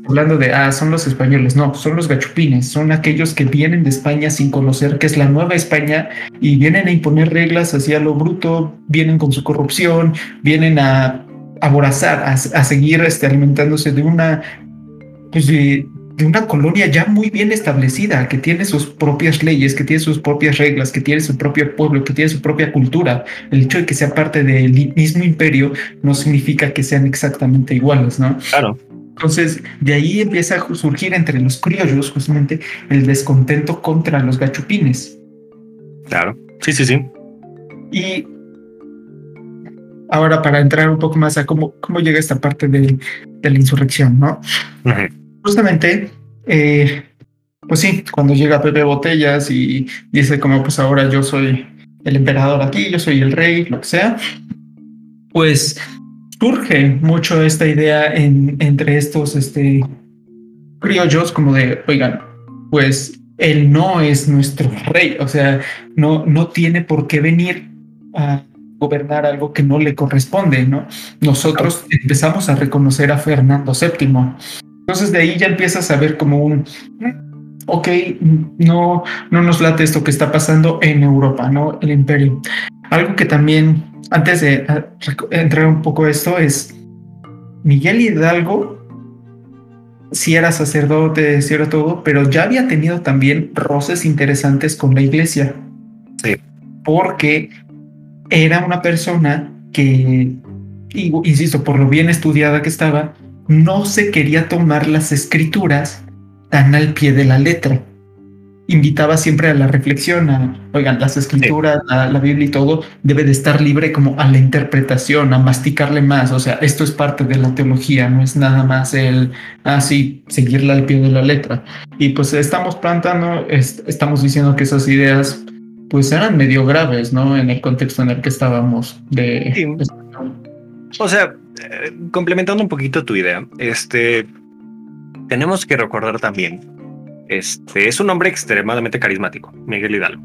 Speaker 2: hablando de, ah, son los españoles, no, son los gachupines, son aquellos que vienen de España sin conocer que es la nueva España y vienen a imponer reglas hacia lo bruto, vienen con su corrupción, vienen a aborazar, a, seguir este, alimentándose de una, pues de, de una colonia ya muy bien establecida, que tiene sus propias leyes, que tiene sus propias reglas, que tiene su propio pueblo, que tiene su propia cultura. El hecho de que sea parte del mismo imperio no significa que sean exactamente iguales, ¿no?
Speaker 1: Claro.
Speaker 2: Entonces, de ahí empieza a surgir entre los criollos justamente el descontento contra los gachupines.
Speaker 1: Claro, sí, sí, sí.
Speaker 2: Y ahora para entrar un poco más a cómo, cómo llega esta parte de, la insurrección, ¿no? Justamente, eh, pues sí, cuando llega Pepe Botellas y dice como pues ahora yo soy el emperador aquí, yo soy el rey, lo que sea, pues surge mucho esta idea en, entre estos este, criollos como de, oigan, pues él no es nuestro rey, o sea, no, no tiene por qué venir a gobernar algo que no le corresponde, ¿no? Nosotros empezamos a reconocer a Fernando VII. Entonces de ahí ya empiezas a ver como un, ok, no, no nos late esto que está pasando en Europa, ¿no? El imperio. Algo que también antes de entrar un poco a esto, es Miguel Hidalgo, si era sacerdote, si era todo, pero ya había tenido también roces interesantes con la iglesia.
Speaker 1: Sí.
Speaker 2: Porque era una persona que, insisto, por lo bien estudiada que estaba, no se quería tomar las escrituras tan al pie de la letra invitaba siempre a la reflexión, a, oigan, las escrituras, la, Biblia y todo, debe de estar libre como a la interpretación, a masticarle más, o sea, esto es parte de la teología, no es nada más el, así, ah, seguirla al pie de la letra. Y pues estamos plantando, estamos diciendo que esas ideas pues eran medio graves, ¿no? En el contexto en el que estábamos de...
Speaker 1: O sea, eh, complementando un poquito tu idea, este, tenemos que recordar también este es un hombre extremadamente carismático, Miguel Hidalgo,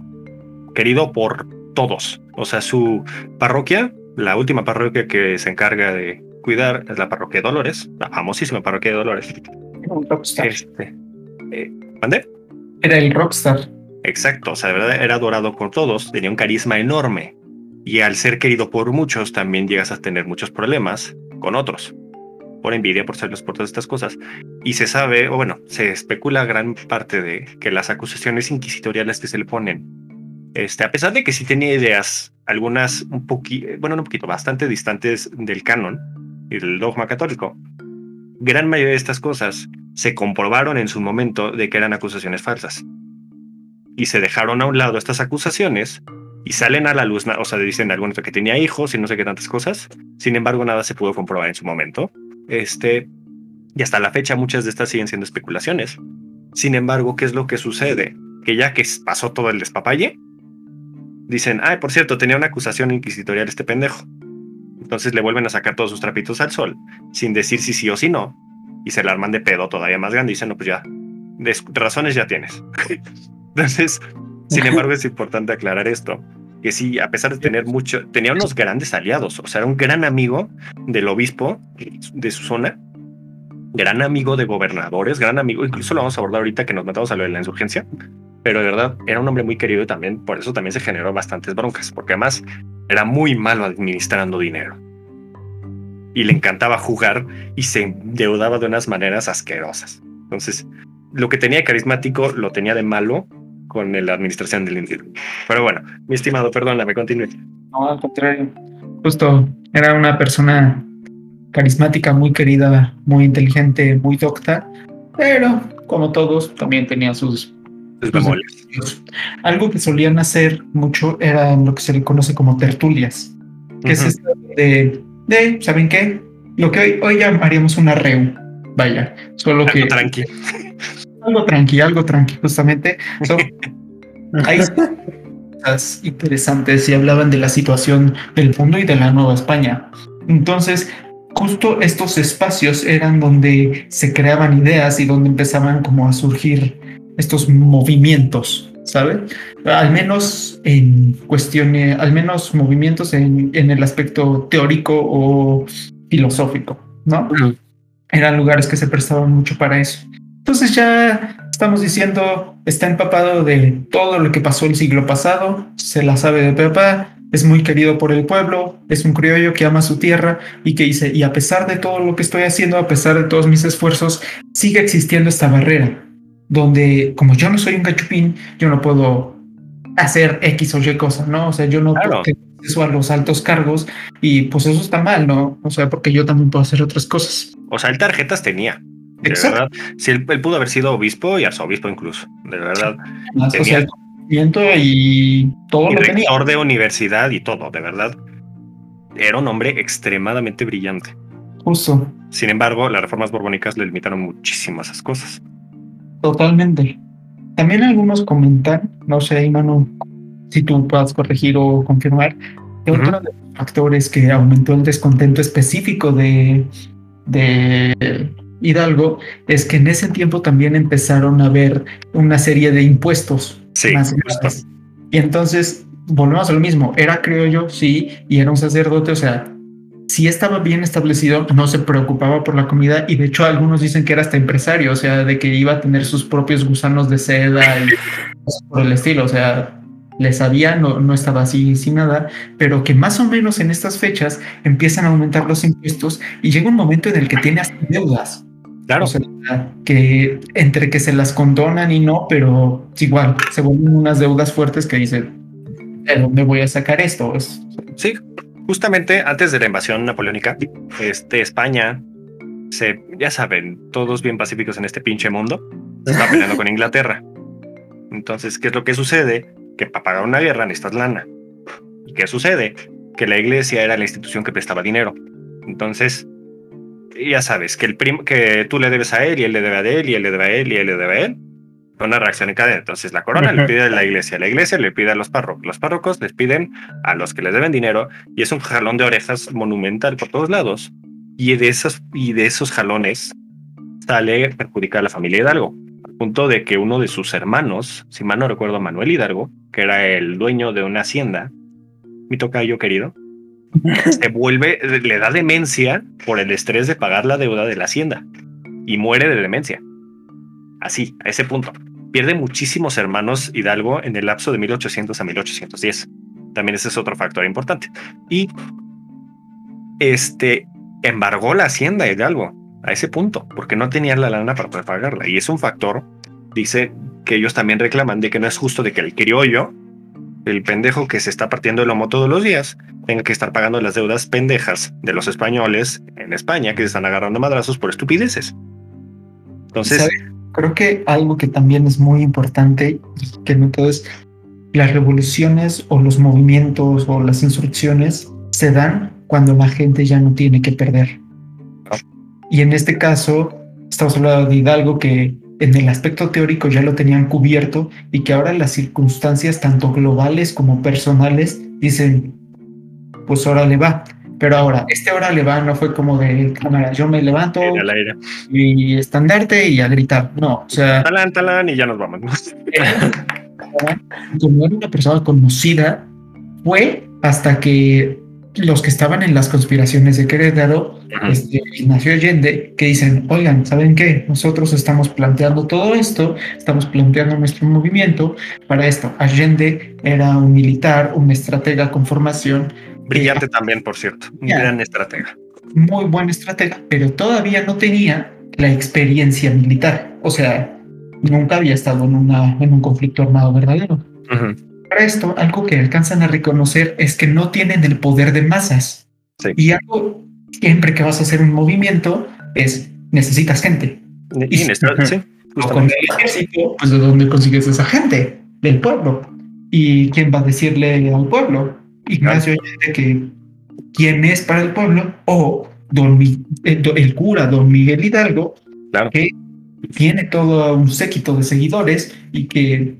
Speaker 1: querido por todos. O sea, su parroquia, la última parroquia que se encarga de cuidar es la parroquia de Dolores, la famosísima parroquia de Dolores.
Speaker 2: rockstar.
Speaker 1: Este, eh, ¿Mande?
Speaker 2: Era el rockstar.
Speaker 1: Exacto, o sea, de verdad era adorado por todos, tenía un carisma enorme. Y al ser querido por muchos, también llegas a tener muchos problemas con otros por envidia, por serlos por todas estas cosas. Y se sabe, o bueno, se especula gran parte de que las acusaciones inquisitoriales que se le ponen, este, a pesar de que sí tenía ideas, algunas un poquito, bueno, un poquito, bastante distantes del canon y del dogma católico, gran mayoría de estas cosas se comprobaron en su momento de que eran acusaciones falsas. Y se dejaron a un lado estas acusaciones y salen a la luz, o sea, dicen algunos que tenía hijos y no sé qué tantas cosas. Sin embargo, nada se pudo comprobar en su momento. Este, y hasta la fecha muchas de estas siguen siendo especulaciones. Sin embargo, ¿qué es lo que sucede? Que ya que pasó todo el despapalle, dicen, ay, por cierto, tenía una acusación inquisitorial este pendejo. Entonces le vuelven a sacar todos sus trapitos al sol, sin decir si sí o si no, y se la arman de pedo todavía más grande dicen, no, pues ya, razones ya tienes. Entonces, sin embargo, es importante aclarar esto, que sí, a pesar de tener mucho, tenía unos grandes aliados, o sea, era un gran amigo del obispo de su zona, gran amigo de gobernadores, gran amigo, incluso lo vamos a abordar ahorita que nos matamos a lo de la insurgencia, pero de verdad era un hombre muy querido y también por eso también se generó bastantes broncas, porque además era muy malo administrando dinero. Y le encantaba jugar y se endeudaba de unas maneras asquerosas. Entonces, lo que tenía de carismático lo tenía de malo con la administración del dinero. Pero bueno, mi estimado, perdóname, continúe.
Speaker 2: No, al contrario. Justo era una persona carismática, muy querida, muy inteligente, muy docta, pero como todos, también tenía sus, Algo que solían hacer mucho era lo que se le conoce como tertulias, que es esto de, de, ¿saben qué? Lo que hoy, hoy llamaríamos una reu, vaya, solo
Speaker 1: algo
Speaker 2: que...
Speaker 1: Tranqui.
Speaker 2: Algo tranqui, algo tranqui, justamente. hay cosas interesantes y hablaban de la situación del mundo y de la Nueva España. Entonces, justo estos espacios eran donde se creaban ideas y donde empezaban como a surgir estos movimientos, ¿sabes? Al menos en cuestiones, al menos movimientos en, en el aspecto teórico o filosófico, ¿no? Eran lugares que se prestaban mucho para eso. Entonces ya estamos diciendo, está empapado de todo lo que pasó el siglo pasado, se la sabe de Pepa, es muy querido por el pueblo, es un criollo que ama su tierra y que dice, y a pesar de todo lo que estoy haciendo, a pesar de todos mis esfuerzos, sigue existiendo esta barrera, donde como yo no soy un cachupín, yo no puedo hacer X o Y cosa, ¿no? O sea, yo no puedo tener acceso a los altos cargos y pues eso está mal, ¿no? O sea, porque yo también puedo hacer otras cosas.
Speaker 1: O sea, el tarjetas tenía. De verdad, si él, pudo haber sido obispo y arzobispo incluso, de verdad.
Speaker 2: tenía, y todo lo tenía.
Speaker 1: de universidad y todo, de verdad. Era un hombre extremadamente brillante.
Speaker 2: Justo.
Speaker 1: Sin embargo, las reformas borbónicas le limitaron muchísimo esas cosas.
Speaker 2: Totalmente. También algunos comentan, no sé, Manu, si tú puedas corregir o confirmar, que otro de los factores que aumentó el descontento específico de, de Hidalgo es que en ese tiempo también empezaron a haber una serie de impuestos
Speaker 1: Sí,
Speaker 2: Y entonces volvemos a lo mismo. Era creo yo, sí, y era un sacerdote, o sea, si estaba bien establecido, no se preocupaba por la comida y de hecho algunos dicen que era hasta empresario, o sea, de que iba a tener sus propios gusanos de seda y por el estilo, o sea, le sabía, no, no estaba así sin nada, pero que más o menos en estas fechas empiezan a aumentar los impuestos y llega un momento en el que tiene hasta deudas.
Speaker 1: Claro.
Speaker 2: que entre que se las condonan y no, pero igual se vuelven unas deudas fuertes que dicen, ¿de dónde voy a sacar esto?
Speaker 1: Sí, justamente antes de la invasión napoleónica, este, España, se, ya saben, todos bien pacíficos en este pinche mundo, se está peleando con Inglaterra. Entonces, ¿qué es lo que sucede? Que para pagar una guerra necesitas lana. ¿Y qué sucede? Que la iglesia era la institución que prestaba dinero. Entonces, ya sabes, que el primo, que tú le debes a él y él le debe a él y él le debe a él y él le debe a él. Una reacción en cadena. Entonces la corona le pide a la iglesia, la iglesia le pide a los párrocos, los párrocos les piden a los que les deben dinero y es un jalón de orejas monumental por todos lados. Y de esos, y de esos jalones sale perjudicar a la familia Hidalgo, al punto de que uno de sus hermanos, si mal no recuerdo, Manuel Hidalgo, que era el dueño de una hacienda, mi tocayo querido, se vuelve, le da demencia por el estrés de pagar la deuda de la hacienda y muere de demencia. Así, a ese punto. Pierde muchísimos hermanos Hidalgo en el lapso de 1800 a 1810. También ese es otro factor importante. Y este embargó la hacienda Hidalgo a ese punto, porque no tenían la lana para poder pagarla. Y es un factor, dice, que ellos también reclaman de que no es justo de que el criollo el pendejo que se está partiendo el lomo todos los días tenga que estar pagando las deudas pendejas de los españoles en España que se están agarrando madrazos por estupideces. Entonces,
Speaker 2: creo que algo que también es muy importante y que no todo es las revoluciones o los movimientos o las instrucciones se dan cuando la gente ya no tiene que perder. Y en este caso, estamos hablando de Hidalgo que en el aspecto teórico ya lo tenían cubierto y que ahora las circunstancias, tanto globales como personales, dicen, pues ahora le va. Pero ahora, este hora le va no fue como de cámara, yo me levanto y estandarte y a gritar. No, o sea.
Speaker 1: Talán, talán y ya nos vamos.
Speaker 2: como era una persona conocida, fue hasta que los que estaban en las conspiraciones de Querétaro, este, Ignacio Allende, que dicen, oigan, ¿saben qué? Nosotros estamos planteando todo esto, estamos planteando nuestro movimiento para esto. Allende era un militar, un estratega con formación.
Speaker 1: Brillante también, por cierto, un gran estratega.
Speaker 2: Muy buen estratega, pero todavía no tenía la experiencia militar. O sea, nunca había estado en, una, en un conflicto armado verdadero esto, algo que alcanzan a reconocer es que no tienen el poder de masas. Y algo, siempre que vas a hacer un movimiento, es necesitas gente.
Speaker 1: Y, sí,
Speaker 2: con el ejército, pues de dónde consigues esa gente, del pueblo. ¿Y quién va a decirle al pueblo? Ignacio claro. que quién es para el pueblo o don, eh, el, cura don Miguel Hidalgo, que tiene todo un séquito de seguidores y que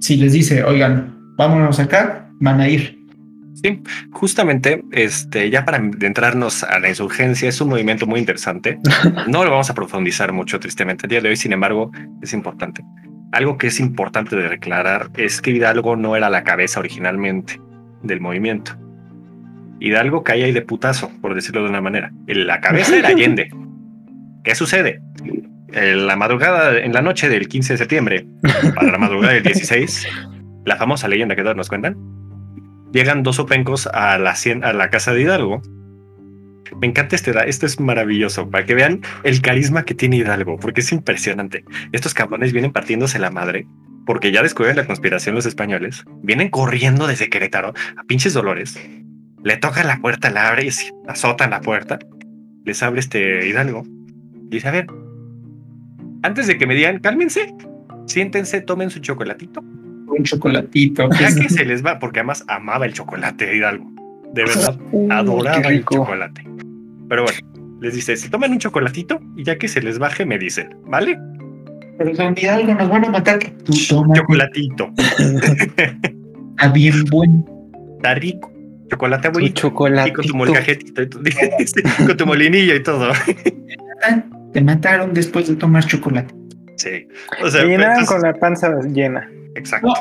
Speaker 2: si les dice, oigan, vámonos acá, van a ir.
Speaker 1: Sí, justamente, este, ya para adentrarnos a la insurgencia, es un movimiento muy interesante. No lo vamos a profundizar mucho, tristemente, el día de hoy, sin embargo, es importante. Algo que es importante de declarar es que Hidalgo no era la cabeza originalmente del movimiento. Hidalgo cae ahí de putazo, por decirlo de una manera. La cabeza era Allende. ¿Qué sucede? En la madrugada, en la noche del 15 de septiembre, para la madrugada del 16, la famosa leyenda que todos nos cuentan, llegan dos opencos a la, casa de Hidalgo. Me encanta este, esto es maravilloso, para que vean el carisma que tiene Hidalgo, porque es impresionante. Estos cabrones vienen partiéndose la madre, porque ya descubren la conspiración los españoles, vienen corriendo desde Querétaro a pinches dolores, le toca la puerta, la abre y azotan la puerta, les abre este Hidalgo, dice, a ver, antes de que me digan, cálmense, siéntense, tomen su chocolatito.
Speaker 2: Un chocolatito.
Speaker 1: Ya que se les va, porque además amaba el chocolate Hidalgo. De verdad, adoraba el chocolate. Pero bueno, les dice, si toman un chocolatito y ya que se les baje, me dicen, ¿vale?
Speaker 2: Pero son Hidalgo, nos van a matar.
Speaker 1: Tú Chocolatito.
Speaker 2: Está bien bueno.
Speaker 1: Está rico. Chocolate bonito.
Speaker 2: Chocolate.
Speaker 1: Y con tu molcajetito, con tu molinillo y todo
Speaker 2: te mataron después de tomar chocolate.
Speaker 1: Sí.
Speaker 3: O sea, llenaban con la panza llena.
Speaker 1: Exacto.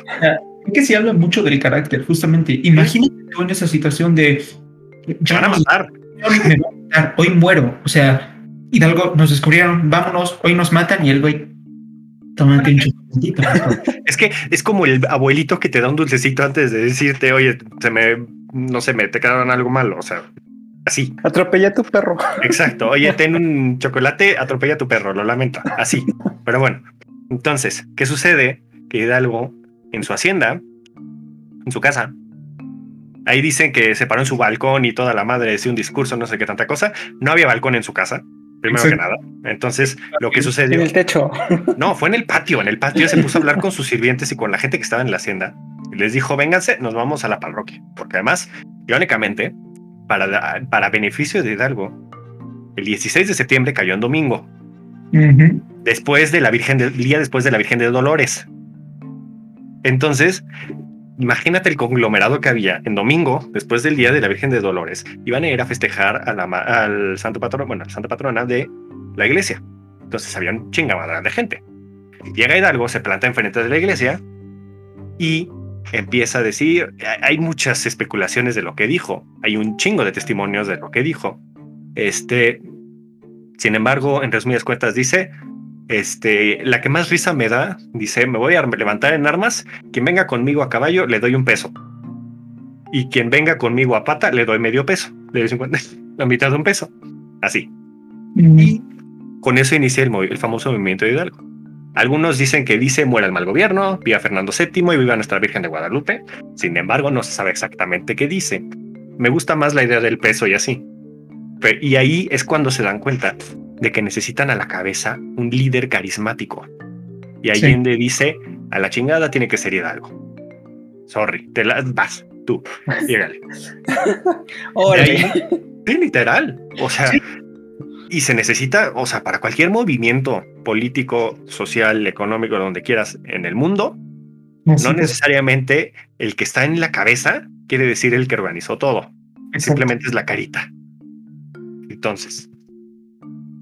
Speaker 2: es que se habla mucho del carácter, justamente. Imagínate tú en esa situación de.
Speaker 1: Ya van a matar.
Speaker 2: Hoy muero. O sea, Hidalgo nos descubrieron, vámonos, hoy nos matan y el güey. Tómate un chocolatito.
Speaker 1: es que es como el abuelito que te da un dulcecito antes de decirte, oye, se me, no sé, me te quedaron algo malo. O sea, Así.
Speaker 3: Atropella a tu perro.
Speaker 1: Exacto. Oye, ten un chocolate, atropella a tu perro, lo lamento. Así. Pero bueno, entonces, ¿qué sucede? Que Hidalgo, en su hacienda, en su casa, ahí dicen que se paró en su balcón y toda la madre decía un discurso, no sé qué tanta cosa. No había balcón en su casa, primero que nada. Entonces, lo que sucedió.
Speaker 3: En el techo.
Speaker 1: No, fue en el patio. En el patio se puso a hablar con sus sirvientes y con la gente que estaba en la hacienda. Y les dijo, vénganse, nos vamos a la parroquia. Porque además, irónicamente, para, para beneficio de Hidalgo, el 16 de septiembre cayó en domingo. Después de la Virgen del día después de la Virgen de Dolores. Entonces, imagínate el conglomerado que había en domingo, después del día de la Virgen de Dolores. Iban a ir a festejar a la, al santo patrono, bueno, santa patrona de la iglesia. Entonces había un chingamadral de gente. Llega Hidalgo, se planta enfrente de la iglesia y empieza a decir, hay muchas especulaciones de lo que dijo, hay un chingo de testimonios de lo que dijo. Este, sin embargo, en resumidas cuentas dice, este, la que más risa me da, dice, me voy a levantar en armas, quien venga conmigo a caballo le doy un peso. Y quien venga conmigo a pata le doy medio peso, le doy 50, la mitad de un peso. Así. Y con eso inicia el, el famoso movimiento de Hidalgo. Algunos dicen que dice muera el mal gobierno, viva Fernando VII y viva nuestra Virgen de Guadalupe. Sin embargo, no se sabe exactamente qué dice. Me gusta más la idea del peso y así. y ahí es cuando se dan cuenta de que necesitan a la cabeza un líder carismático. Y Allende dice, a la chingada tiene que ser Hidalgo. Sorry, te la vas, tú, llégale. Sí, literal. O sea,
Speaker 2: Sí.
Speaker 1: Y se necesita, o sea, para cualquier movimiento político, social, económico, donde quieras en el mundo, no necesariamente el que está en la cabeza quiere decir el que organizó todo.
Speaker 2: Exacto.
Speaker 1: Simplemente es la carita. Entonces,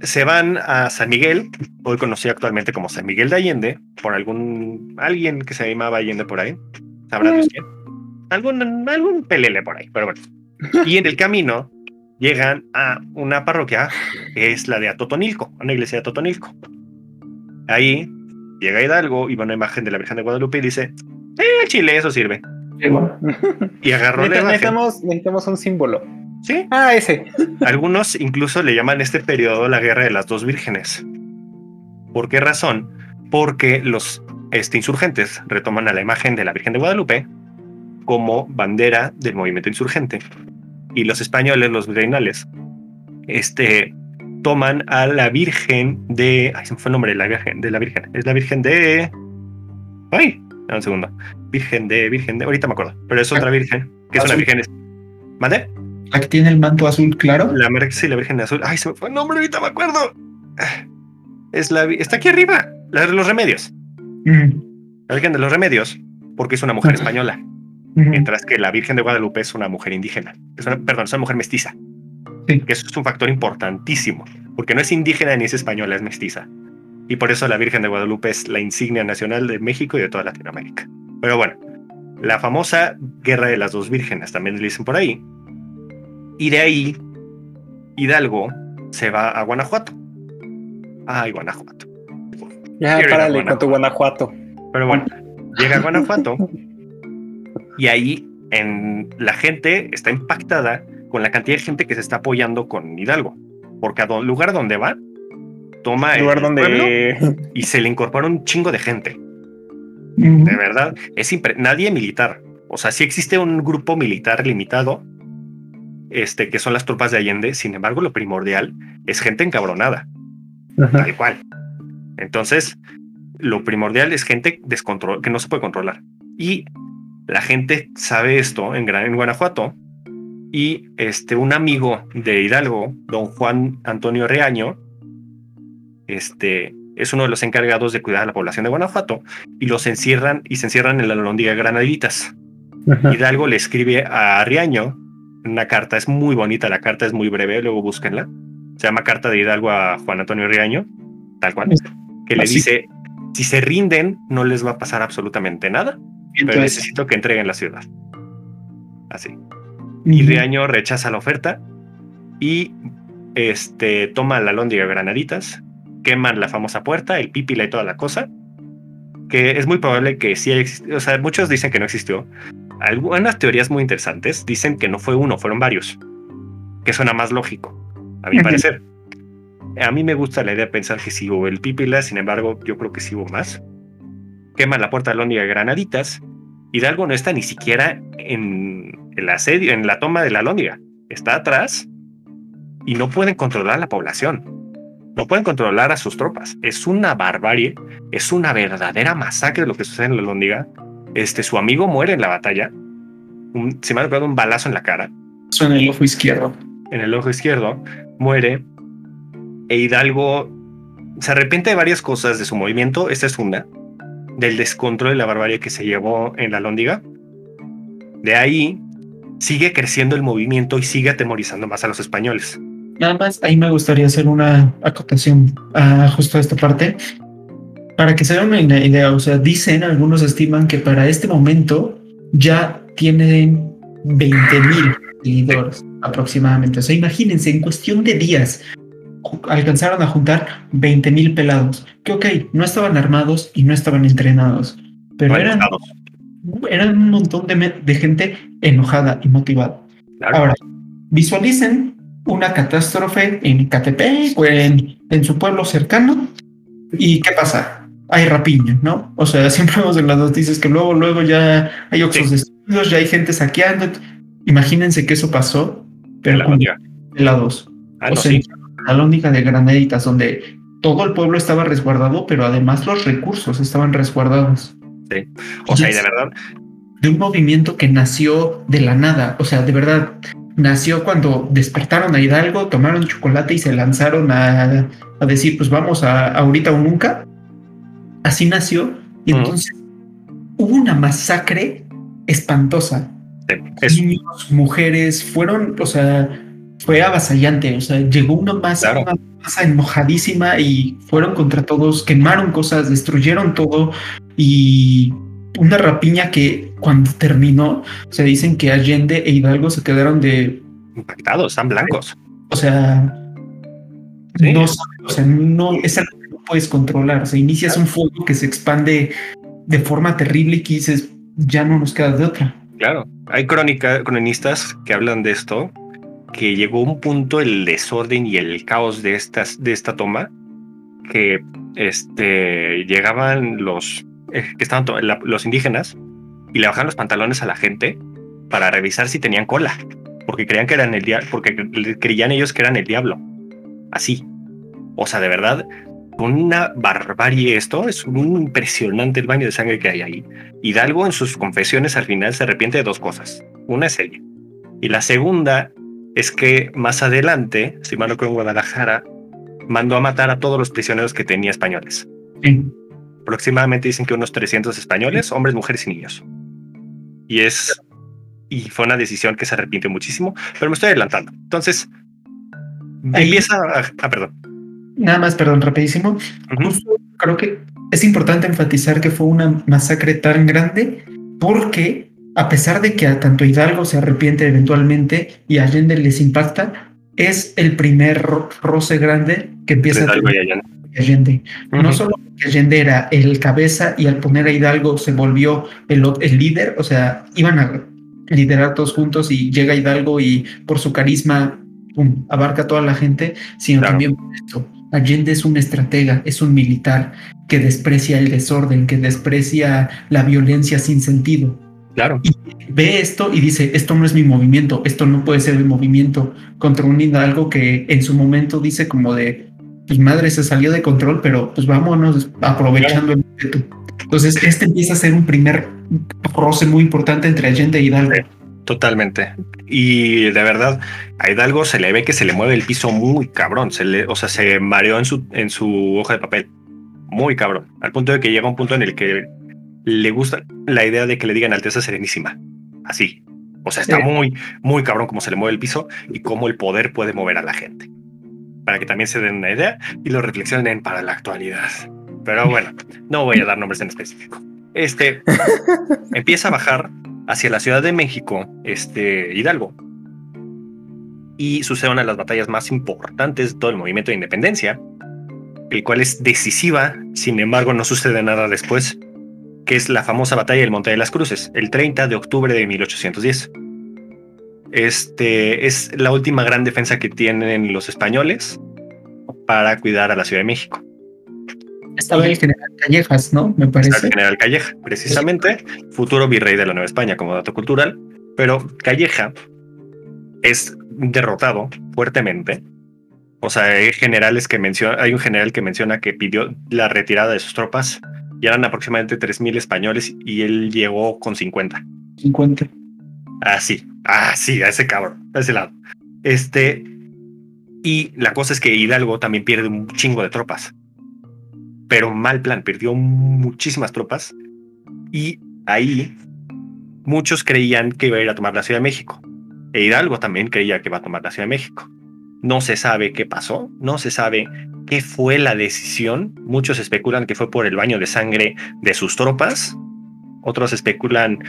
Speaker 1: se van a San Miguel, hoy conocido actualmente como San Miguel de Allende, por algún alguien que se llamaba Allende por ahí. Sabrá Dios quién. Algún, algún pelele por ahí, pero bueno. Y en el camino llegan a una parroquia que es la de Atotonilco, una iglesia de Atotonilco. Ahí llega Hidalgo y va una imagen de la Virgen de Guadalupe y dice: Eh, Chile, eso sirve. Y agarró la
Speaker 3: necesitamos, necesitamos un símbolo.
Speaker 1: Sí,
Speaker 3: Ah, ese.
Speaker 1: Algunos incluso le llaman este periodo la guerra de las dos vírgenes. ¿Por qué razón? Porque los este, insurgentes retoman a la imagen de la Virgen de Guadalupe como bandera del movimiento insurgente. Y los españoles, los virreinales, este, toman a la Virgen de... Ay, se me fue el nombre de la Virgen. De la Virgen. Es la Virgen de... Ay, dame un segundo. Virgen de... Virgen de... Ahorita me acuerdo. Pero es otra Virgen. Que es una. Virgen... ¿Mande?
Speaker 2: La que tiene el manto azul claro.
Speaker 1: La sí, la Virgen de Azul. Ay, se me fue el nombre, ahorita me acuerdo. Es la, está aquí arriba, la de los remedios.
Speaker 2: Mm,
Speaker 1: La Virgen de los Remedios, porque es una mujer
Speaker 2: Ujú.
Speaker 1: Mientras que la Virgen de Guadalupe es una mujer indígena. Es una, perdón, es una mujer mestiza.
Speaker 2: Sí.
Speaker 1: Que eso es un factor importantísimo, porque no es indígena ni es española, es mestiza. Y por eso la Virgen de Guadalupe es la insignia nacional de México y de toda Latinoamérica. Pero bueno, la famosa Guerra de las Dos Vírgenes, también le dicen por ahí. Y de ahí, Hidalgo se va a Guanajuato. Ay, Guanajuato.
Speaker 3: Ya, párale con tu Guanajuato.
Speaker 1: Pero bueno, llega a Guanajuato y ahí en, la gente está impactada con la cantidad de gente que se está apoyando con Hidalgo. Porque a do- lugar donde va, toma
Speaker 3: lugar
Speaker 1: el pueblo
Speaker 3: donde.
Speaker 1: y se le incorpora un chingo de gente. De verdad, es impre- nadie militar. O sea, sí existe un grupo militar limitado, este, que son las tropas de Allende. Sin embargo, lo primordial es gente encabronada, tal cual. Entonces, lo primordial es gente descontrol que no se puede controlar. Y la gente sabe esto en, Gran- en Guanajuato. Y este, un amigo de Hidalgo, don Juan Antonio Reaño, este, es uno de los encargados de cuidar a la población de Guanajuato y los encierran y se encierran en la Londriga Granaditas. Hidalgo le escribe a Riaño una carta, es muy bonita, la carta es muy breve, luego búsquenla. Se llama Carta de Hidalgo a Juan Antonio Riaño, tal cual, que le
Speaker 2: Así.
Speaker 1: dice, si se rinden, no les va a pasar absolutamente nada, pero necesito que entreguen la ciudad. Así. Y Riaño rechaza la oferta y este, toma la Lóndiga Granaditas, queman la famosa puerta, el pípila y toda la cosa, que es muy probable que sí haya existido. O sea, muchos dicen que no existió. Algunas teorías muy interesantes dicen que no fue uno, fueron varios, que suena más lógico, a mi parecer. A mí me gusta la idea de pensar que sí hubo el pípila, sin embargo, yo creo que sí hubo más. Queman la puerta de Lóndiga Granaditas. Hidalgo no está ni siquiera en el asedio, en la toma de la Lóndiga. Está atrás y no pueden controlar a la población. No pueden controlar a sus tropas. Es una barbarie, es una verdadera masacre lo que sucede en la Lóndiga. Este, su amigo muere en la batalla. Un, se me ha pegado un balazo en la cara,
Speaker 2: Suena el ojo izquierdo.
Speaker 1: en el ojo izquierdo, muere. E Hidalgo se arrepiente de varias cosas de su movimiento. Esta es una. Del descontrol y la barbarie que se llevó en la Lóndiga. De ahí sigue creciendo el movimiento y sigue atemorizando más a los españoles.
Speaker 2: Nada más, ahí me gustaría hacer una acotación a justo esta parte. Para que se den una idea, o sea, dicen, algunos estiman que para este momento ya tienen 20 mil seguidores aproximadamente. O sea, imagínense, en cuestión de días alcanzaron a juntar 20 mil pelados, que ok, no estaban armados y no estaban entrenados, pero eran, eran un montón de, gente enojada y motivada.
Speaker 1: claro.
Speaker 2: Ahora, visualicen una catástrofe en Catepec o en, en su pueblo cercano. ¿Y qué pasa? Hay rapiña, ¿no? O sea, siempre vemos en las noticias que luego, luego ya hay oxos
Speaker 1: Sí.
Speaker 2: destruidos, ya hay gente saqueando. Imagínense que eso pasó, pero
Speaker 1: la
Speaker 2: con pelados.
Speaker 1: Ah,
Speaker 2: o
Speaker 1: no,
Speaker 2: sea,
Speaker 1: sí.
Speaker 2: La lóndiga de Granaditas, donde todo el pueblo estaba resguardado, pero además los recursos estaban resguardados.
Speaker 1: O sea, y de verdad,
Speaker 2: de un movimiento que nació de la nada. O sea, de verdad, nació cuando despertaron a Hidalgo, tomaron chocolate y se lanzaron a, a decir, pues vamos a ahorita o nunca. Así nació. Y entonces hubo una masacre espantosa.
Speaker 1: Es,
Speaker 2: Niños, mujeres, fueron, o sea, fue avasallante. O sea, llegó una masa,
Speaker 1: Claro.
Speaker 2: una masa enojadísima y fueron contra todos, quemaron cosas, destruyeron todo y una rapiña que cuando terminó, se dicen que Allende e Hidalgo se quedaron de,
Speaker 1: impactados, están blancos.
Speaker 2: o sea,
Speaker 1: Sí.
Speaker 2: no, o sea, no es algo que no puedes controlar. O sea, inicias un fuego que se expande de forma terrible y que dices, ya no nos queda de otra.
Speaker 1: Claro, hay crónica, cronistas que hablan de esto, que llegó un punto el desorden y el caos de estas, de esta toma, que este llegaban los eh, que estaban los indígenas y le bajaban los pantalones a la gente para revisar si tenían cola, porque creían que eran el diablo, porque cre- creían ellos que eran el diablo. Así. O sea, de verdad, una barbarie esto, es un impresionante el baño de sangre que hay ahí. Hidalgo en sus confesiones al final se arrepiente de dos cosas. Una es ella. Y la segunda es que más adelante, si mal no en Guadalajara, mandó a matar a todos los prisioneros que tenía españoles.
Speaker 2: Sí.
Speaker 1: Aproximadamente dicen que unos 300 españoles, hombres, mujeres y niños. Y es... Y fue una decisión que se arrepiente muchísimo, pero me estoy adelantando. Entonces,
Speaker 2: Ahí-
Speaker 1: empieza a... Ah, perdón.
Speaker 2: Nada más, perdón, rapidísimo. Justo creo que es importante enfatizar que fue una masacre tan grande porque a pesar de que a tanto Hidalgo se arrepiente eventualmente y a Allende les impacta, es el primer ro- roce grande que empieza a tener
Speaker 1: Allende.
Speaker 2: Allende. No solo que Allende era el cabeza y al poner a Hidalgo se volvió el, el líder, o sea, iban a liderar todos juntos y llega Hidalgo y por su carisma pum, abarca a toda la gente, sino
Speaker 1: Claro.
Speaker 2: también por esto. Allende es un estratega, es un militar que desprecia el desorden, que desprecia la violencia sin sentido.
Speaker 1: Claro.
Speaker 2: Ve esto y dice, esto no es mi movimiento, esto no puede ser el movimiento contra un Hidalgo que en su momento dice como de, pues madre, se salió de control, pero pues vámonos aprovechando el ímpetu. Entonces, este empieza a ser un primer roce muy importante entre Allende e Hidalgo.
Speaker 1: Totalmente. Y de verdad, a Hidalgo se le ve que se le mueve el piso muy cabrón. Se le, o sea, se mareó en su, en su hoja de papel. Muy cabrón. Al punto de que llega un punto en el que le gusta la idea de que le digan Alteza Serenísima. Así. O sea, está
Speaker 2: Sí.
Speaker 1: muy, muy cabrón cómo se le mueve el piso y cómo el poder puede mover a la gente. Para que también se den una idea y lo reflexionen para la actualidad. Pero bueno, no voy a dar nombres en específico. Este empieza a bajar hacia la Ciudad de México, este Hidalgo. Y sucede una de las batallas más importantes de todo el movimiento de independencia, el cual es decisiva, sin embargo no sucede nada después, que es la famosa batalla del Monte de las Cruces, el 30 de octubre de 1810. Este es la última gran defensa que tienen los españoles para cuidar a la Ciudad de México.
Speaker 2: Estaba el general Callejas, ¿no? Me
Speaker 1: Está
Speaker 2: parece.
Speaker 1: el general Calleja, precisamente, futuro virrey de la Nueva España como dato cultural, pero Calleja es derrotado fuertemente. O sea, hay generales que menciona, hay un general que menciona que pidió la retirada de sus tropas y eran aproximadamente 3.000 españoles y él llegó con 50.
Speaker 2: 50.
Speaker 1: Así, así, a ese cabrón, a ese lado. Este, y la cosa es que Hidalgo también pierde un chingo de tropas. Pero mal plan, perdió muchísimas tropas. Y ahí muchos creían que iba a ir a tomar la Ciudad de México. E Hidalgo también creía que iba a tomar la Ciudad de México. No se sabe qué pasó, no se sabe qué fue la decisión. Muchos especulan que fue por el baño de sangre de sus tropas. Otros especulan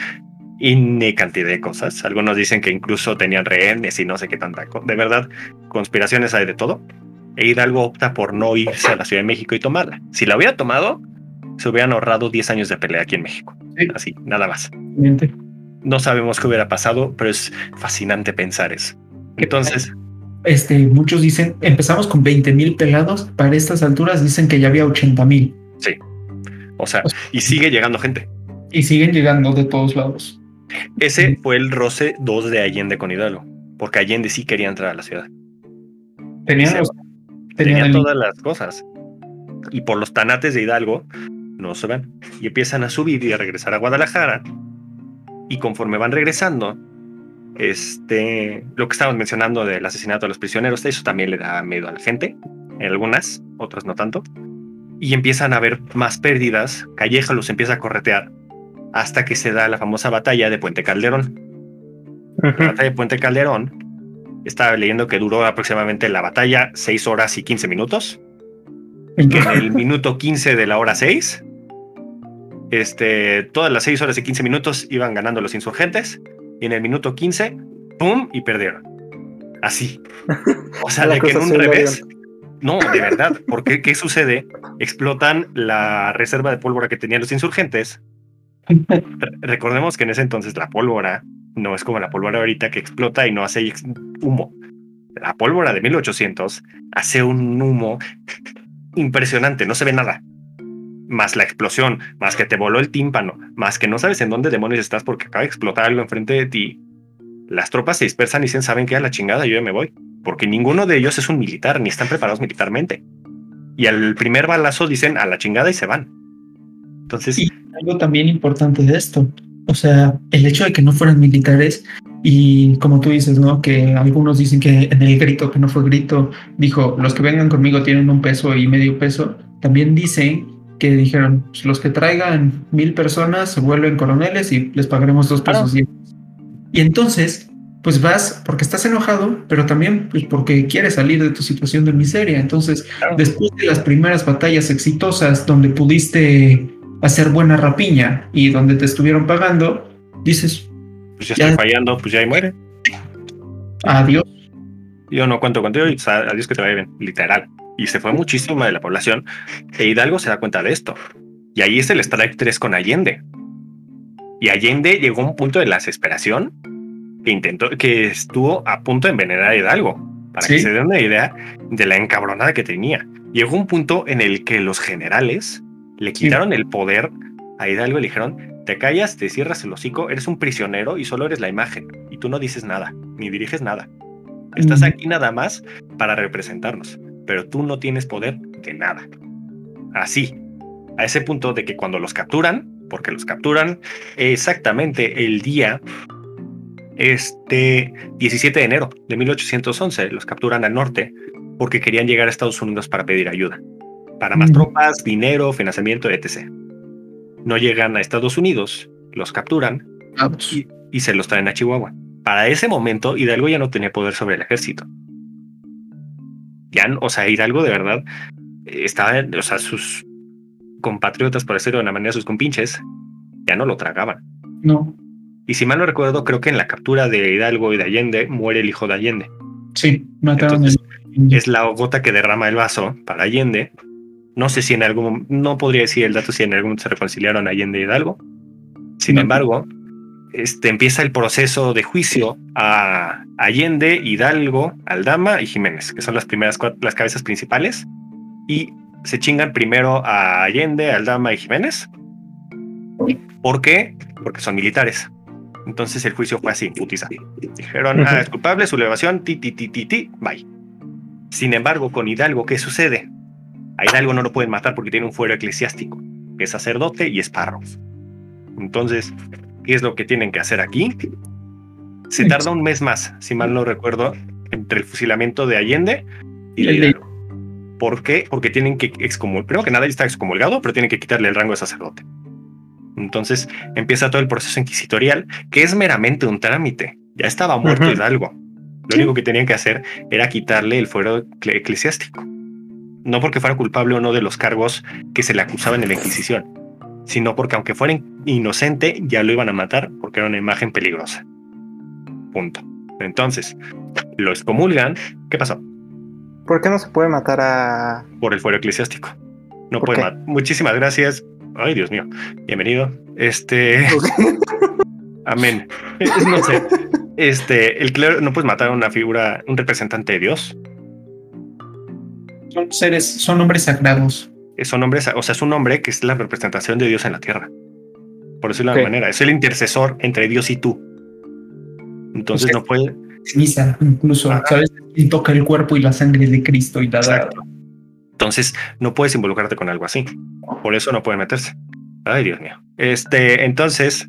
Speaker 1: N cantidad de cosas. Algunos dicen que incluso tenían rehenes y no sé qué tanta cosa. De verdad, conspiraciones hay de todo. E Hidalgo opta por no irse a la Ciudad de México y tomarla. Si la hubiera tomado, se hubieran ahorrado 10 años de pelea aquí en México.
Speaker 2: Sí.
Speaker 1: Así, nada más. No sabemos qué hubiera pasado, pero es fascinante pensar eso. Entonces,
Speaker 2: Este, muchos dicen, empezamos con 20 mil pelados, para estas alturas dicen que ya había 80 mil
Speaker 1: o sea, y sigue llegando gente.
Speaker 2: y siguen llegando de todos lados.
Speaker 1: Ese fue el roce 2 de Allende con Hidalgo, porque Allende sí quería entrar a la ciudad.
Speaker 2: Tenían,
Speaker 1: Sí.
Speaker 2: los- tenían el-
Speaker 1: todas las cosas. Y por los tanates de Hidalgo no se van. Y empiezan a subir y a regresar a Guadalajara. Y conforme van regresando, este, lo que estábamos mencionando del asesinato de los prisioneros, eso también le da miedo a la gente, en algunas, otras no tanto. Y empiezan a haber más pérdidas, Calleja los empieza a corretear, hasta que se da la famosa batalla de Puente Calderón. La batalla de Puente Calderón, estaba leyendo que duró aproximadamente la batalla 6 horas y 15 minutos. Que en el minuto 15 de la hora 6, este, todas las 6 horas y 15 minutos iban ganando los insurgentes. Y en el minuto 15, ¡pum! y perdieron. Así. O sea, de que en un revés. No, de verdad. Porque ¿qué sucede? Explotan la reserva de pólvora que tenían los insurgentes. Recordemos que en ese entonces la pólvora no es como la pólvora ahorita que explota y no hace humo. La pólvora de 1800 hace un humo impresionante, no se ve nada. Más la explosión, más que te voló el tímpano, más que no sabes en dónde demonios estás porque acaba de explotar algo enfrente de ti. Las tropas se dispersan y dicen, ¿saben qué? A la chingada, yo ya me voy. Porque ninguno de ellos es un militar, ni están preparados militarmente. Y al primer balazo dicen, a la chingada y se van. Entonces...
Speaker 2: Y algo también importante de esto, o sea, el hecho de que no fueran militares y como tú dices, ¿no? Que algunos dicen que en el grito, que no fue grito, dijo, los que vengan conmigo tienen un peso y medio peso. También dicen que dijeron, pues, los que traigan mil personas se vuelven coroneles y les pagaremos dos pesos. Y entonces, pues vas porque estás enojado, pero también pues, porque quieres salir de tu situación de miseria. Entonces, después de las primeras batallas exitosas donde pudiste hacer buena rapiña y donde te estuvieron pagando, dices...
Speaker 1: Pues ya, estoy fallando, pues ya ahí muere.
Speaker 2: Adiós.
Speaker 1: Yo no cuento contigo y adiós que te vaya bien, literal. Y se fue muchísima de la población. E Hidalgo se da cuenta de esto. Y ahí es el strike 3 con Allende. Y Allende llegó a un punto de la desesperación que intentó, que estuvo a punto de envenenar a Hidalgo. Para que se den una idea de la encabronada que tenía. Llegó un punto en el que los generales le quitaron el poder a Hidalgo y le dijeron, te callas, te cierras el hocico, eres un prisionero y solo eres la imagen. Y tú no dices nada, ni diriges nada. Estás aquí nada más para representarnos, pero tú no tienes poder de nada. Así, a ese punto de que cuando los capturan, porque los capturan exactamente el día este 17 de enero de 1811, los capturan al norte porque querían llegar a Estados Unidos para pedir ayuda para más tropas, dinero, financiamiento, etc. No llegan a Estados Unidos, los capturan y, se los traen a Chihuahua. Para ese momento, Hidalgo ya no tenía poder sobre el ejército. Ya, o sea, Hidalgo de verdad estaba, o sea, sus compatriotas, por decirlo de una manera, sus compinches, ya no lo tragaban.
Speaker 2: No.
Speaker 1: Y si mal no recuerdo, creo que en la captura de Hidalgo y de Allende muere el hijo de Allende.
Speaker 2: Sí, mataron
Speaker 1: Es la gota que derrama el vaso para Allende no sé si en algún no podría decir el dato si en algún momento se reconciliaron Allende y Hidalgo. Sin embargo, este, empieza el proceso de juicio a Allende, Hidalgo, Aldama y Jiménez, que son las primeras las cabezas principales. Y se chingan primero a Allende, Aldama y Jiménez. ¿Por qué? Porque son militares. Entonces el juicio fue así, putiza. Dijeron, ah, es culpable, su elevación, ti, ti, ti, ti, ti, bye. Sin embargo, con Hidalgo, ¿qué sucede? A Hidalgo no lo pueden matar porque tiene un fuero eclesiástico, que es sacerdote y es párroco. Entonces, ¿qué es lo que tienen que hacer aquí? Se tarda un mes más, si mal no recuerdo, entre el fusilamiento de Allende y el ¿Por qué? Porque tienen que excomulgar. Primero que nada, está excomulgado, pero tienen que quitarle el rango de sacerdote. Entonces empieza todo el proceso inquisitorial, que es meramente un trámite. Ya estaba muerto Hidalgo. Lo único que tenían que hacer era quitarle el fuero eclesiástico no porque fuera culpable o no de los cargos que se le acusaban en la Inquisición, sino porque aunque fuera inocente, ya lo iban a matar porque era una imagen peligrosa. Punto. Entonces, lo excomulgan. ¿Qué pasó?
Speaker 3: ¿Por qué no se puede matar a...?
Speaker 1: Por el fuero eclesiástico. No puede matar. Muchísimas gracias. Ay, Dios mío. Bienvenido. Este... Amén. No sé. Este, el clero no puedes matar a una figura, un representante de Dios
Speaker 2: son seres, son hombres sagrados.
Speaker 1: Son hombres, o sea, es un hombre que es la representación de Dios en la tierra. Por decirlo de alguna manera, es el intercesor entre Dios y tú. Entonces no puede.
Speaker 2: Misa, incluso, ¿sabes? Y toca el cuerpo y la sangre de Cristo y nada.
Speaker 1: Entonces no puedes involucrarte con algo así. Por eso no puede meterse. Ay, Dios mío. Este, entonces,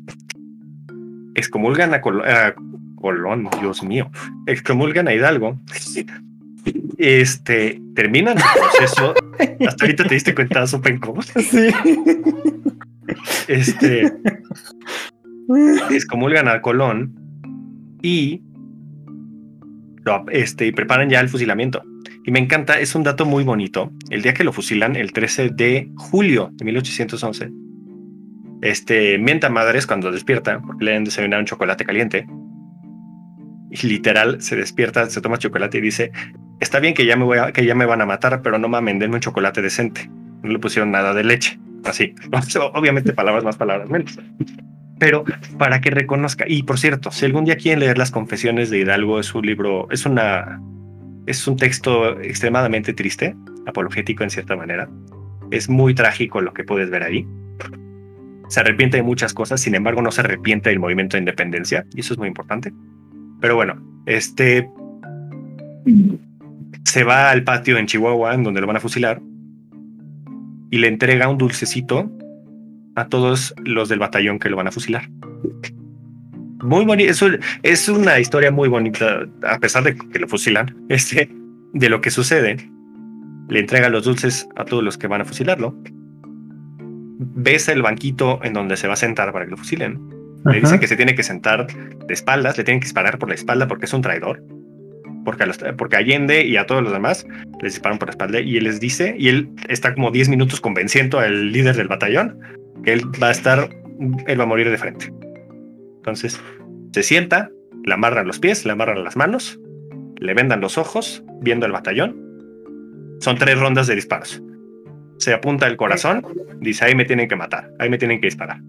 Speaker 1: excomulgan a, Col- a Colón, Dios mío, excomulgan a Hidalgo. Este, terminan el proceso. Hasta ahorita te diste cuenta, Sopenco.
Speaker 3: Sí.
Speaker 1: Este, excomulgan a Colón y este, y preparan ya el fusilamiento. Y me encanta, es un dato muy bonito. El día que lo fusilan, el 13 de julio de 1811, este, mienta madres cuando despierta, porque le han desayunado un chocolate caliente. Y literal se despierta, se toma chocolate y dice: Está bien que ya me van a matar, pero no mamen, denme un chocolate decente. No le pusieron nada de leche. Así. Obviamente, palabras más, palabras menos. Pero para que reconozca. Y por cierto, si algún día quieren leer las confesiones de Hidalgo, es un libro, es una. Es un texto extremadamente triste, apologético en cierta manera. Es muy trágico lo que puedes ver ahí. Se arrepiente de muchas cosas, sin embargo, no se arrepiente del movimiento de independencia, y eso es muy importante. Pero bueno, este se va al patio en Chihuahua, en donde lo van a fusilar, y le entrega un dulcecito a todos los del batallón que lo van a fusilar. Muy bonito, es, un- es una historia muy bonita, a pesar de que lo fusilan, este, de lo que sucede. Le entrega los dulces a todos los que van a fusilarlo. Besa el banquito en donde se va a sentar para que lo fusilen. Le dice que se tiene que sentar de espaldas, le tienen que disparar por la espalda porque es un traidor. Porque a, los- porque a Allende y a todos los demás les disparan por la espalda y él les dice, y él está como 10 minutos convenciendo al líder del batallón que él va a estar, él va a morir de frente. Entonces se sienta, le amarran los pies, le amarran las manos, le vendan los ojos, viendo el batallón. Son tres rondas de disparos. Se apunta el corazón, dice ahí me tienen que matar, ahí me tienen que disparar.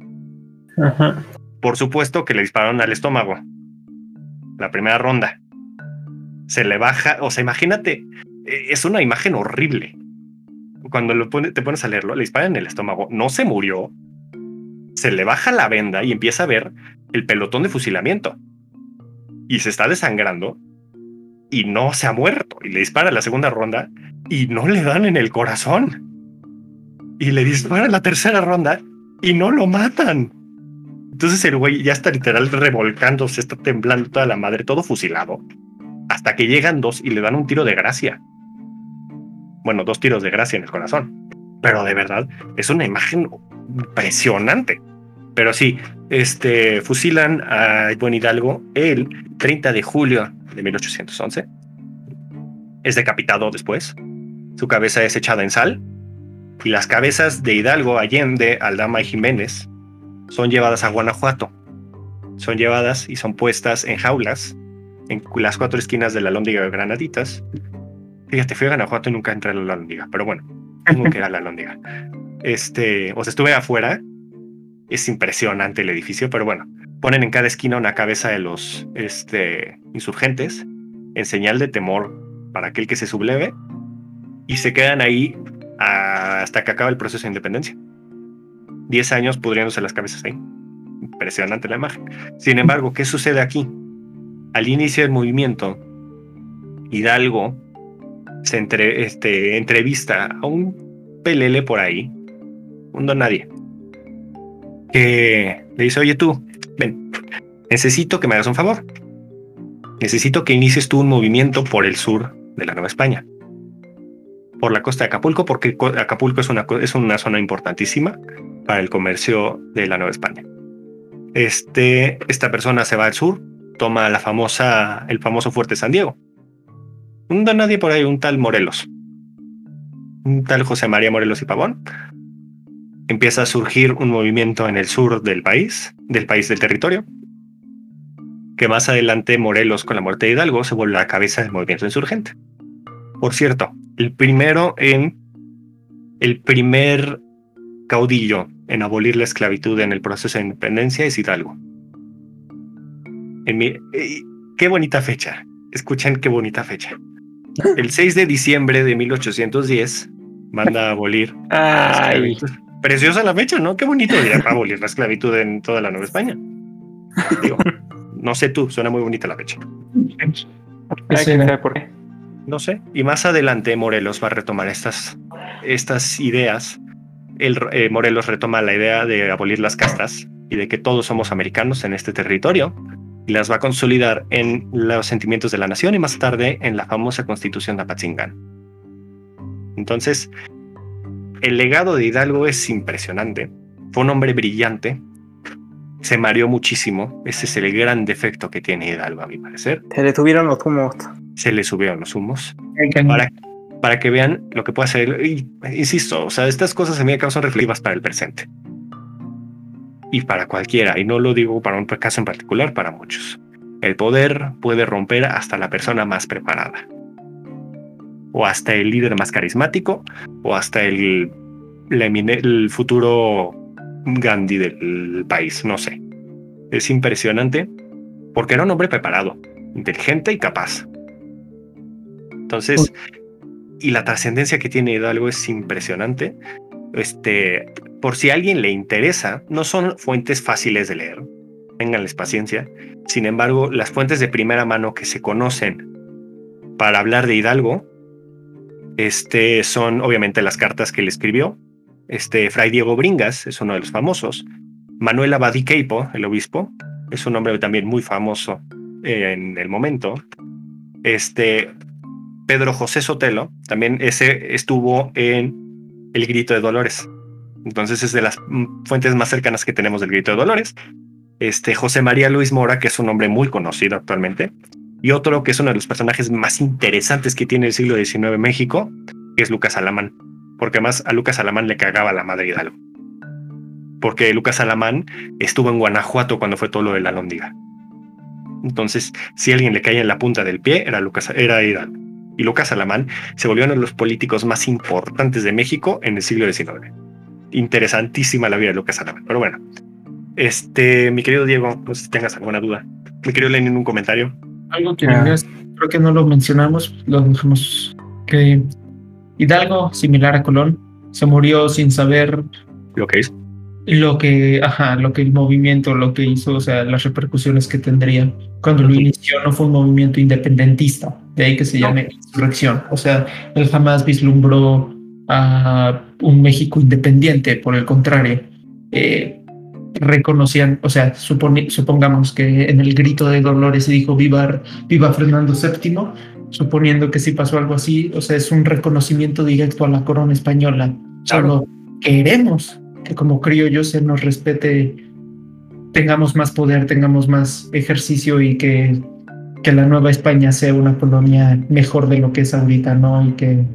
Speaker 3: Ajá.
Speaker 1: Por supuesto que le dispararon al estómago. La primera ronda. Se le baja, o sea, imagínate, eh, es una imagen horrible. Cuando lo te pones a leerlo, le disparan en el estómago, no se murió, se le baja la venda y empieza a ver el pelotón de fusilamiento. Y se está desangrando y no se ha muerto. Y le dispara la segunda ronda y no le dan en el corazón. Y le disparan la tercera ronda y no lo matan. Entonces el güey ya está literal revolcándose, está temblando toda la madre, todo fusilado. Hasta que llegan dos y le dan un tiro de gracia. Bueno, dos tiros de gracia en el corazón. Pero de verdad, es una imagen impresionante. Pero sí, este, fusilan a buen Hidalgo el 30 de julio de 1811. Es decapitado después. Su cabeza es echada en sal. Y las cabezas de Hidalgo, Allende, Aldama y Jiménez son llevadas a Guanajuato. Son llevadas y son puestas en jaulas en las cuatro esquinas de la Lóndiga de Granaditas. Fíjate, fui a Guanajuato y nunca entré a la Lóndiga, pero bueno, tengo que era la Lóndiga. Este, o sea, estuve afuera. Es impresionante el edificio, pero bueno, ponen en cada esquina una cabeza de los este, insurgentes en señal de temor para aquel que se subleve y se quedan ahí hasta que acaba el proceso de independencia. 10 años pudriéndose las cabezas ahí. Impresionante la imagen. Sin embargo, ¿qué sucede aquí? Al inicio del movimiento, Hidalgo se este, entrevista a un pelele por ahí, un don nadie, que le dice, oye tú, ven, necesito que me hagas un favor. Necesito que inicies tú un movimiento por el sur de la Nueva España. Por la costa de Acapulco, porque Co- Acapulco es una, es una zona importantísima para el comercio de la Nueva España. Este, esta persona se va al sur, toma la famosa, el famoso fuerte San Diego. Un don nadie por ahí, un tal Morelos. Un tal José María Morelos y Pavón. Empieza a surgir un movimiento en el sur del país, del país del territorio, que más adelante Morelos, con la muerte de Hidalgo, se vuelve la cabeza del movimiento insurgente. Por cierto, el primero en el primer caudillo en abolir la esclavitud en el proceso de independencia es Hidalgo. En mi- eh, qué bonita fecha. Escuchen qué bonita fecha. El 6 de diciembre de 1810 manda a abolir
Speaker 3: Ay.
Speaker 1: Preciosa la fecha, ¿no? Qué bonito para abolir la esclavitud en toda la Nueva España. Digo, no sé tú, suena muy bonita la fecha.
Speaker 3: ay, por qué.
Speaker 1: No sé. Y más adelante Morelos va a retomar estas, estas ideas. El, eh, Morelos retoma la idea de abolir las castas y de que todos somos americanos en este territorio y las va a consolidar en los sentimientos de la nación y más tarde en la famosa constitución de Apatzingán. Entonces, el legado de Hidalgo es impresionante. Fue un hombre brillante. Se mareó muchísimo. Ese es el gran defecto que tiene Hidalgo, a mi parecer.
Speaker 3: Se le tuvieron los humos.
Speaker 1: Se le subieron los humos. Para, para que vean lo que puede hacer. Y, insisto, o sea, estas cosas a mí me causan reflexivas para el presente. Y para cualquiera. Y no lo digo para un caso en particular, para muchos. El poder puede romper hasta la persona más preparada o hasta el líder más carismático, o hasta el, el futuro Gandhi del país, no sé. Es impresionante porque era un hombre preparado, inteligente y capaz. Entonces, y la trascendencia que tiene Hidalgo es impresionante. Este, por si a alguien le interesa, no son fuentes fáciles de leer. Ténganles paciencia. Sin embargo, las fuentes de primera mano que se conocen para hablar de Hidalgo este son obviamente las cartas que él escribió. Este Fray Diego Bringas es uno de los famosos. Manuel Abadí Queipo, el obispo, es un hombre también muy famoso en el momento. Este Pedro José Sotelo, también ese estuvo en El Grito de Dolores. Entonces es de las fuentes más cercanas que tenemos del Grito de Dolores. Este José María Luis Mora, que es un hombre muy conocido actualmente, y otro que es uno de los personajes más interesantes que tiene el siglo XIX México, que es Lucas Alamán, porque además a Lucas Alamán le cagaba la madre Hidalgo. Porque Lucas Alamán estuvo en Guanajuato cuando fue todo lo de la Lóndiga. Entonces, si alguien le caía en la punta del pie, era Lucas, era Hidalgo. Y Lucas Alamán se volvió uno de los políticos más importantes de México en el siglo XIX. Interesantísima la vida de Lucas Alamán. Pero bueno, este, mi querido Diego, no sé si tengas alguna duda. Mi querido Lenin, un comentario.
Speaker 2: Algo que ah. creo que no lo mencionamos, lo dejamos que Hidalgo, similar a Colón, se murió sin saber
Speaker 1: lo que hizo.
Speaker 2: Lo que, ajá, lo que el movimiento, lo que hizo, o sea, las repercusiones que tendría. Cuando lo inició no fue un movimiento independentista, de ahí que se llame insurrección. O sea, él jamás vislumbró a un México independiente, por el contrario. Eh, reconocían, o sea, supongamos que en el grito de Dolores se dijo viva, viva Fernando VII, suponiendo que si pasó algo así, o sea, es un reconocimiento directo a la corona española. Solo queremos que como criollos se nos respete, tengamos más poder, tengamos más ejercicio y que, que la nueva España sea una colonia mejor de lo que es ahorita, ¿no? Y que,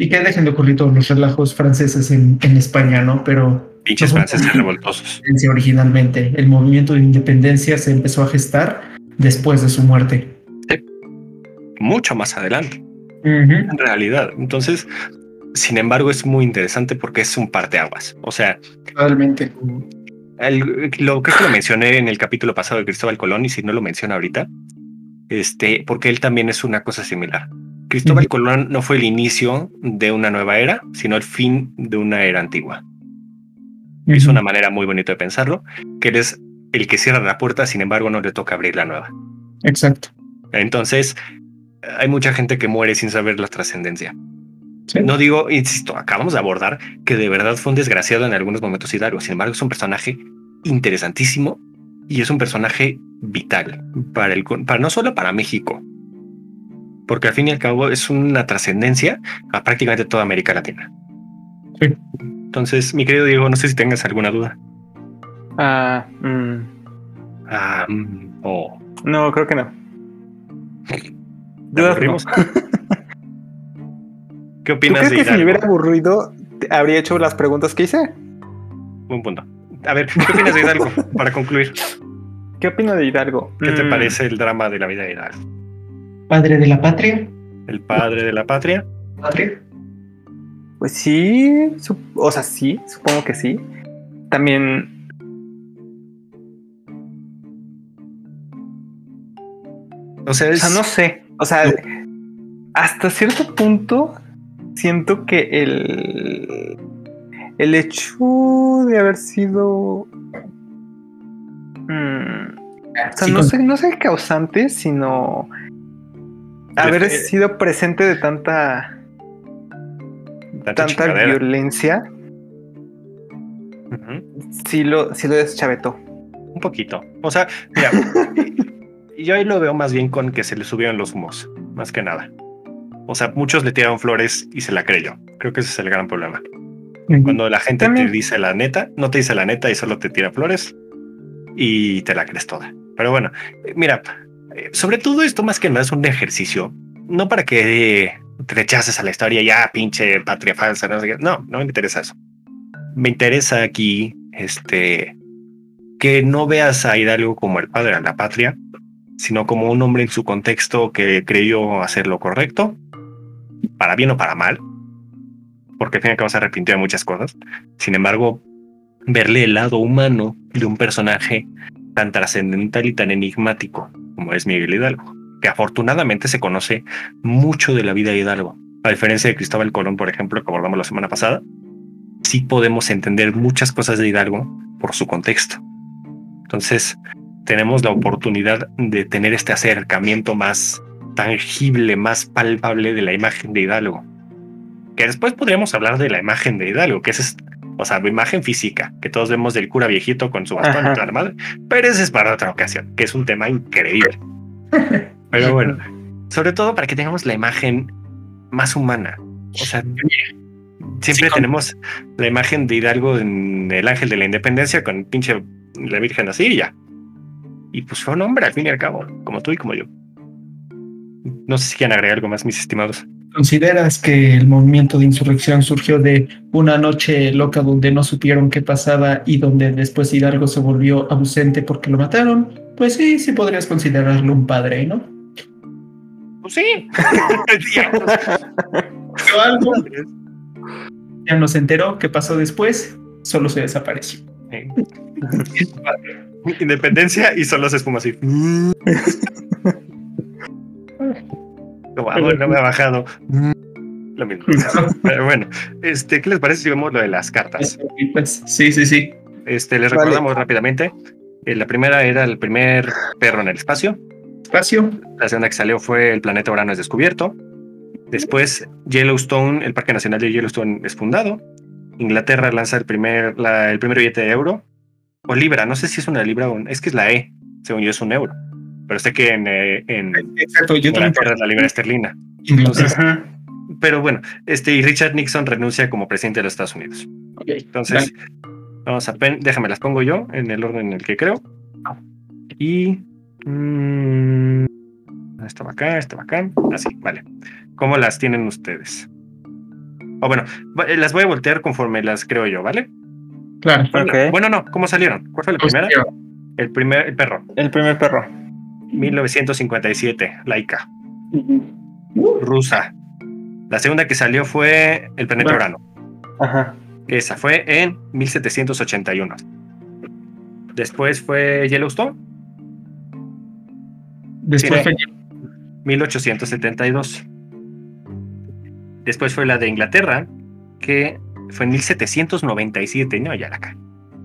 Speaker 2: y que dejen de ocurrir todos los relajos franceses en, en España, ¿no? Pero
Speaker 1: Pinches franceses revoltosos.
Speaker 2: Originalmente, el movimiento de independencia se empezó a gestar después de su muerte.
Speaker 1: Mucho más adelante. En realidad. Entonces, sin embargo, es muy interesante porque es un parteaguas. O sea,
Speaker 2: realmente.
Speaker 1: lo que lo mencioné en el capítulo pasado de Cristóbal Colón, y si no lo menciono ahorita, este, porque él también es una cosa similar. Cristóbal Colón no fue el inicio de una nueva era, sino el fin de una era antigua. Es una manera muy bonita de pensarlo, que eres el que cierra la puerta, sin embargo no le toca abrir la nueva.
Speaker 2: Exacto.
Speaker 1: Entonces, hay mucha gente que muere sin saber la trascendencia. No digo, insisto, acabamos de abordar que de verdad fue un desgraciado en algunos momentos Hidalgo. Sin embargo, es un personaje interesantísimo y es un personaje vital para el, para no solo para México, porque al fin y al cabo es una trascendencia a prácticamente toda América Latina. Sí. Entonces, mi querido Diego, no sé si tengas alguna duda.
Speaker 3: Ah, mm.
Speaker 1: ah mm, oh.
Speaker 3: No, creo que no.
Speaker 1: ¿Dudas ¿Qué opinas
Speaker 3: ¿Tú crees que si me hubiera aburrido, habría hecho las preguntas que hice?
Speaker 1: Buen punto. A ver, ¿qué opinas de Hidalgo? para concluir.
Speaker 3: ¿Qué opino de Hidalgo?
Speaker 1: ¿Qué te mm. parece el drama de la vida de Hidalgo?
Speaker 2: Padre de la patria.
Speaker 1: El padre de la patria.
Speaker 2: Patria.
Speaker 3: Pues sí, o sea, sí, supongo que sí. También... O sea, no sé. O sea, hasta cierto punto siento que el, el hecho de haber sido... Mm, o sea, no, sé, no sé causante, sino haber eh, sido presente de tanta tanta, violencia sí lo, sí lo deschavetó.
Speaker 1: Un poquito. O sea, mira, yo ahí lo veo más bien con que se le subieron los humos, más que nada. O sea, muchos le tiraron flores y se la creyó. Creo que ese es el gran problema. Cuando la gente
Speaker 3: También.
Speaker 1: te dice la neta, no te dice la neta y solo te tira flores y te la crees toda. Pero bueno, eh, mira, eh, sobre todo esto más que nada es un ejercicio, no para que te rechaces a la historia, ya pinche patria falsa, no sé qué. No, no me interesa eso. Me interesa aquí, este, que no veas a Hidalgo como el padre de la patria, sino como un hombre en su contexto que creyó hacer lo correcto, para bien o para mal, porque al fin y al arrepintió de muchas cosas. Sin embargo, verle el lado humano de un personaje tan trascendental y tan enigmático como es Miguel Hidalgo, que afortunadamente se conoce mucho de la vida de Hidalgo. A diferencia de Cristóbal Colón, por ejemplo, que abordamos la semana pasada, sí podemos entender muchas cosas de Hidalgo por su contexto. Entonces, tenemos la oportunidad de tener este acercamiento más tangible, más palpable de la imagen de Hidalgo. Que después podríamos hablar de la imagen de Hidalgo, que es, o sea, la imagen física, que todos vemos del cura viejito con su bastón
Speaker 3: Ajá.
Speaker 1: y toda la madre, pero ese es para otra ocasión, que es un tema increíble. Pero bueno, sobre todo para que tengamos la imagen más humana. O sea, siempre
Speaker 2: Sí, con-
Speaker 1: tenemos la imagen de Hidalgo en el ángel de la independencia con pinche la Virgen así y ya. Y pues fue un hombre al fin y al cabo, como tú y como yo. No sé si quieren agregar algo más, mis estimados.
Speaker 2: ¿Consideras que el movimiento de insurrección surgió de una noche loca donde no supieron qué pasaba y donde después Hidalgo se volvió ausente porque lo mataron? Pues sí, sí podrías considerarlo un padre, ¿no?
Speaker 1: Pues sí.
Speaker 2: Pero algo ya no se enteró qué pasó después, solo se desapareció.
Speaker 1: Sí. Independencia y solo se espuma así. Como, ah, bueno, no me ha bajado. Lo mismo. Pero bueno, este, ¿qué les parece si vemos lo de las cartas?
Speaker 2: Pues, sí, sí, sí.
Speaker 1: Este, les
Speaker 3: Vale.
Speaker 1: recordamos rápidamente. eh, la primera era el primer perro en el espacio.
Speaker 2: Espacio.
Speaker 1: La segunda que salió fue el planeta Urano es descubierto. Después, Yellowstone, el Parque Nacional de Yellowstone es fundado. Inglaterra lanza el primer, la- el primer billete de euro. O libra, no sé si es una libra o un- es que es la E, según yo es un euro. Pero sé que en, eh, en
Speaker 2: Exacto, yo también.
Speaker 1: Es la libra esterlina.
Speaker 2: Entonces,
Speaker 3: Ajá.
Speaker 1: Pero bueno, este, y Richard Nixon renuncia como presidente de los Estados Unidos.
Speaker 2: ok.
Speaker 1: Entonces, vamos a pen- déjame las pongo yo en el orden en el que creo. Y mm, esto va acá, esto va acá. Así, vale. ¿Cómo las tienen ustedes? O bueno, va- eh, las voy a voltear conforme las creo yo, ¿vale?
Speaker 2: Claro.
Speaker 1: Bueno,
Speaker 3: Ok.
Speaker 1: Bueno, no, ¿cómo salieron? ¿Cuál fue la primera? El primer, el perro,
Speaker 3: El primer perro.
Speaker 1: 1957, Laika, rusa. La segunda que salió fue el planeta. Urano.
Speaker 3: Ajá.
Speaker 1: Esa fue en 1781. Después fue Yellowstone,
Speaker 2: Después fue
Speaker 1: 1872. Después fue la de Inglaterra, que fue en 1797. No, ya la cagué.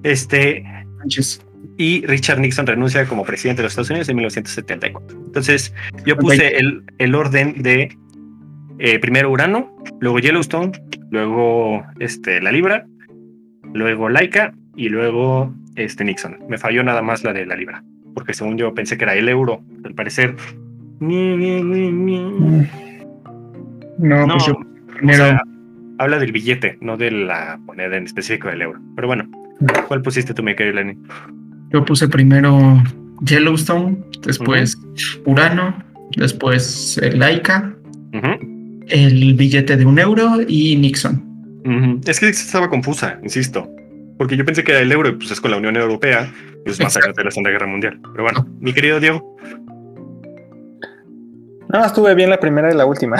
Speaker 1: Este,
Speaker 2: Sánchez.
Speaker 1: Y Richard Nixon renuncia como presidente de los Estados Unidos en 1974. Entonces, yo puse el, el orden de eh, primero Urano, luego Yellowstone, luego este, la Libra, luego Laika y luego este, Nixon. Me falló nada más la de la Libra, porque según yo pensé que era el euro. Al parecer.
Speaker 2: No,
Speaker 1: no,
Speaker 2: pues yo
Speaker 1: o
Speaker 2: primero.
Speaker 1: sea, habla del billete, no de la moneda en específico del euro. Pero bueno, ¿cuál pusiste tú, mi querido Lenny?
Speaker 2: Yo puse primero Yellowstone, después Urano, después eh, Laika,
Speaker 1: Ujú.
Speaker 2: el billete de un euro y Nixon.
Speaker 1: Es que estaba confusa, insisto. Porque yo pensé que era el euro pues es con la Unión Europea y es más allá de la Segunda Guerra Mundial. Pero bueno, mi querido Diego,
Speaker 3: No, estuve bien la primera y la última.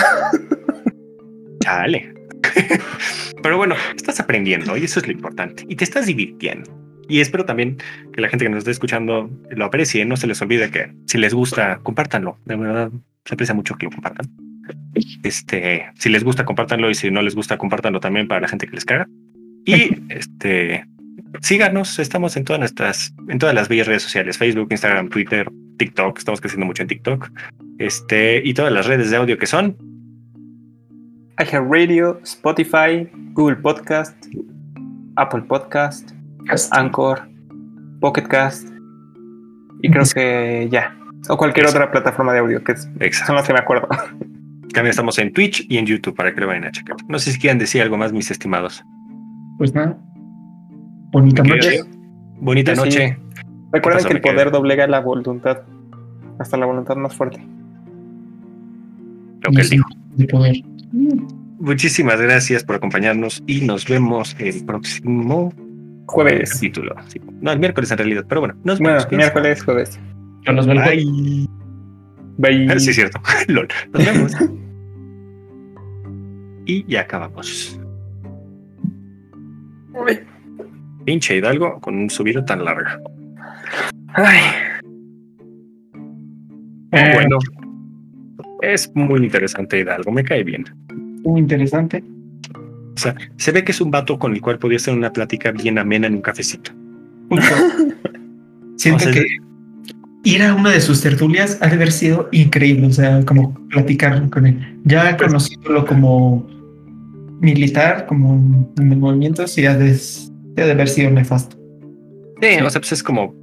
Speaker 1: chale. Pero bueno, estás aprendiendo y eso es lo importante. Y te estás divirtiendo. Y espero también que la gente que nos esté escuchando lo aprecie. No se les olvide que si les gusta, compártanlo. De verdad, se aprecia mucho que lo compartan. Este, si les gusta, compártanlo. Y si no les gusta, compártanlo también para la gente que les caga. Y este, síganos. Estamos en todas nuestras, en todas las bellas redes sociales: Facebook, Instagram, Twitter, TikTok. Estamos creciendo mucho en TikTok. Este, y todas las redes de audio que son.
Speaker 3: iHeartRadio, Spotify, Google Podcast, Apple Podcast,
Speaker 2: Cast.
Speaker 3: Anchor, Pocket Cast y creo que ya. O cualquier otra plataforma de audio que es- son
Speaker 1: Exacto.
Speaker 3: las que me acuerdo.
Speaker 1: También estamos en Twitch y en YouTube para que lo vayan a checar. No sé si quieran decir algo más, mis estimados.
Speaker 2: Pues nada. Bonita
Speaker 1: ¿Qué
Speaker 2: noche.
Speaker 1: Bonita
Speaker 3: sí.
Speaker 1: noche.
Speaker 3: Recuerden
Speaker 1: pasó,
Speaker 3: que el poder doblega la voluntad hasta la voluntad más fuerte.
Speaker 1: Lo que él dijo.
Speaker 2: De poder.
Speaker 1: Muchísimas gracias por acompañarnos y nos vemos el próximo
Speaker 3: Jueves.
Speaker 1: capítulo. Sí. No, el miércoles en realidad, pero bueno, nos
Speaker 3: Bueno,
Speaker 1: vemos.
Speaker 3: miércoles, jueves.
Speaker 2: Yo el jueves.
Speaker 1: Bye.
Speaker 3: Bye.
Speaker 1: Ah, Sí, es cierto. Lol. Nos vemos. y ya acabamos. Pinche Hidalgo con un subido tan largo.
Speaker 3: Ay,
Speaker 2: Eh,
Speaker 1: Bueno, es muy interesante Hidalgo, me cae bien.
Speaker 2: Muy interesante.
Speaker 1: O sea, se ve que es un vato con el cual podía hacer una plática bien amena en un cafecito.
Speaker 2: Siento
Speaker 1: O sea,
Speaker 2: que ir a una de sus tertulias ha de haber sido increíble, o sea, como platicar con él. Ya
Speaker 1: Pues-
Speaker 2: conociéndolo como militar, como en el movimiento, sí ha de, sí ha de haber sido nefasto.
Speaker 1: Sí, o sea, pues es como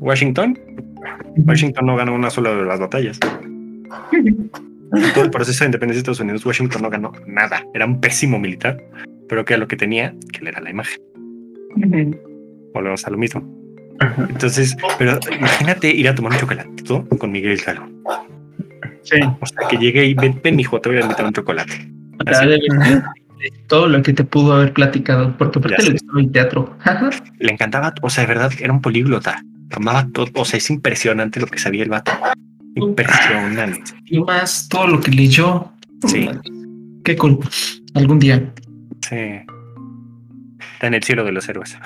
Speaker 1: Washington. Washington no ganó una sola de las batallas. En todo el proceso de independencia de Estados Unidos, Washington no ganó nada. Era un pésimo militar, pero que lo que tenía, que le era la imagen. Volvemos a lo mismo. Entonces, pero imagínate ir a tomar un chocolatito con Miguel Hidalgo.
Speaker 2: Sí.
Speaker 1: O sea, que llegue y ven, ven, mijo, te voy a invitar un chocolate.
Speaker 2: Todo lo que te pudo haber platicado, porque aparte le gustaba el teatro.
Speaker 1: Le encantaba, o sea, de verdad, era un políglota. Amaba todo, o sea, es impresionante lo que sabía el vato. Impresionante.
Speaker 2: y más todo lo que leyó.
Speaker 1: Sí.
Speaker 2: Qué cool. Algún día.
Speaker 1: Sí. Está en el cielo de los héroes.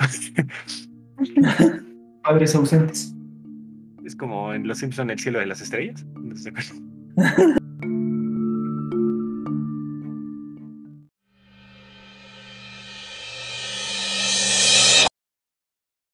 Speaker 2: Padres ausentes.
Speaker 1: Es como en Los Simpson el cielo de las estrellas. ¿No acuerdan?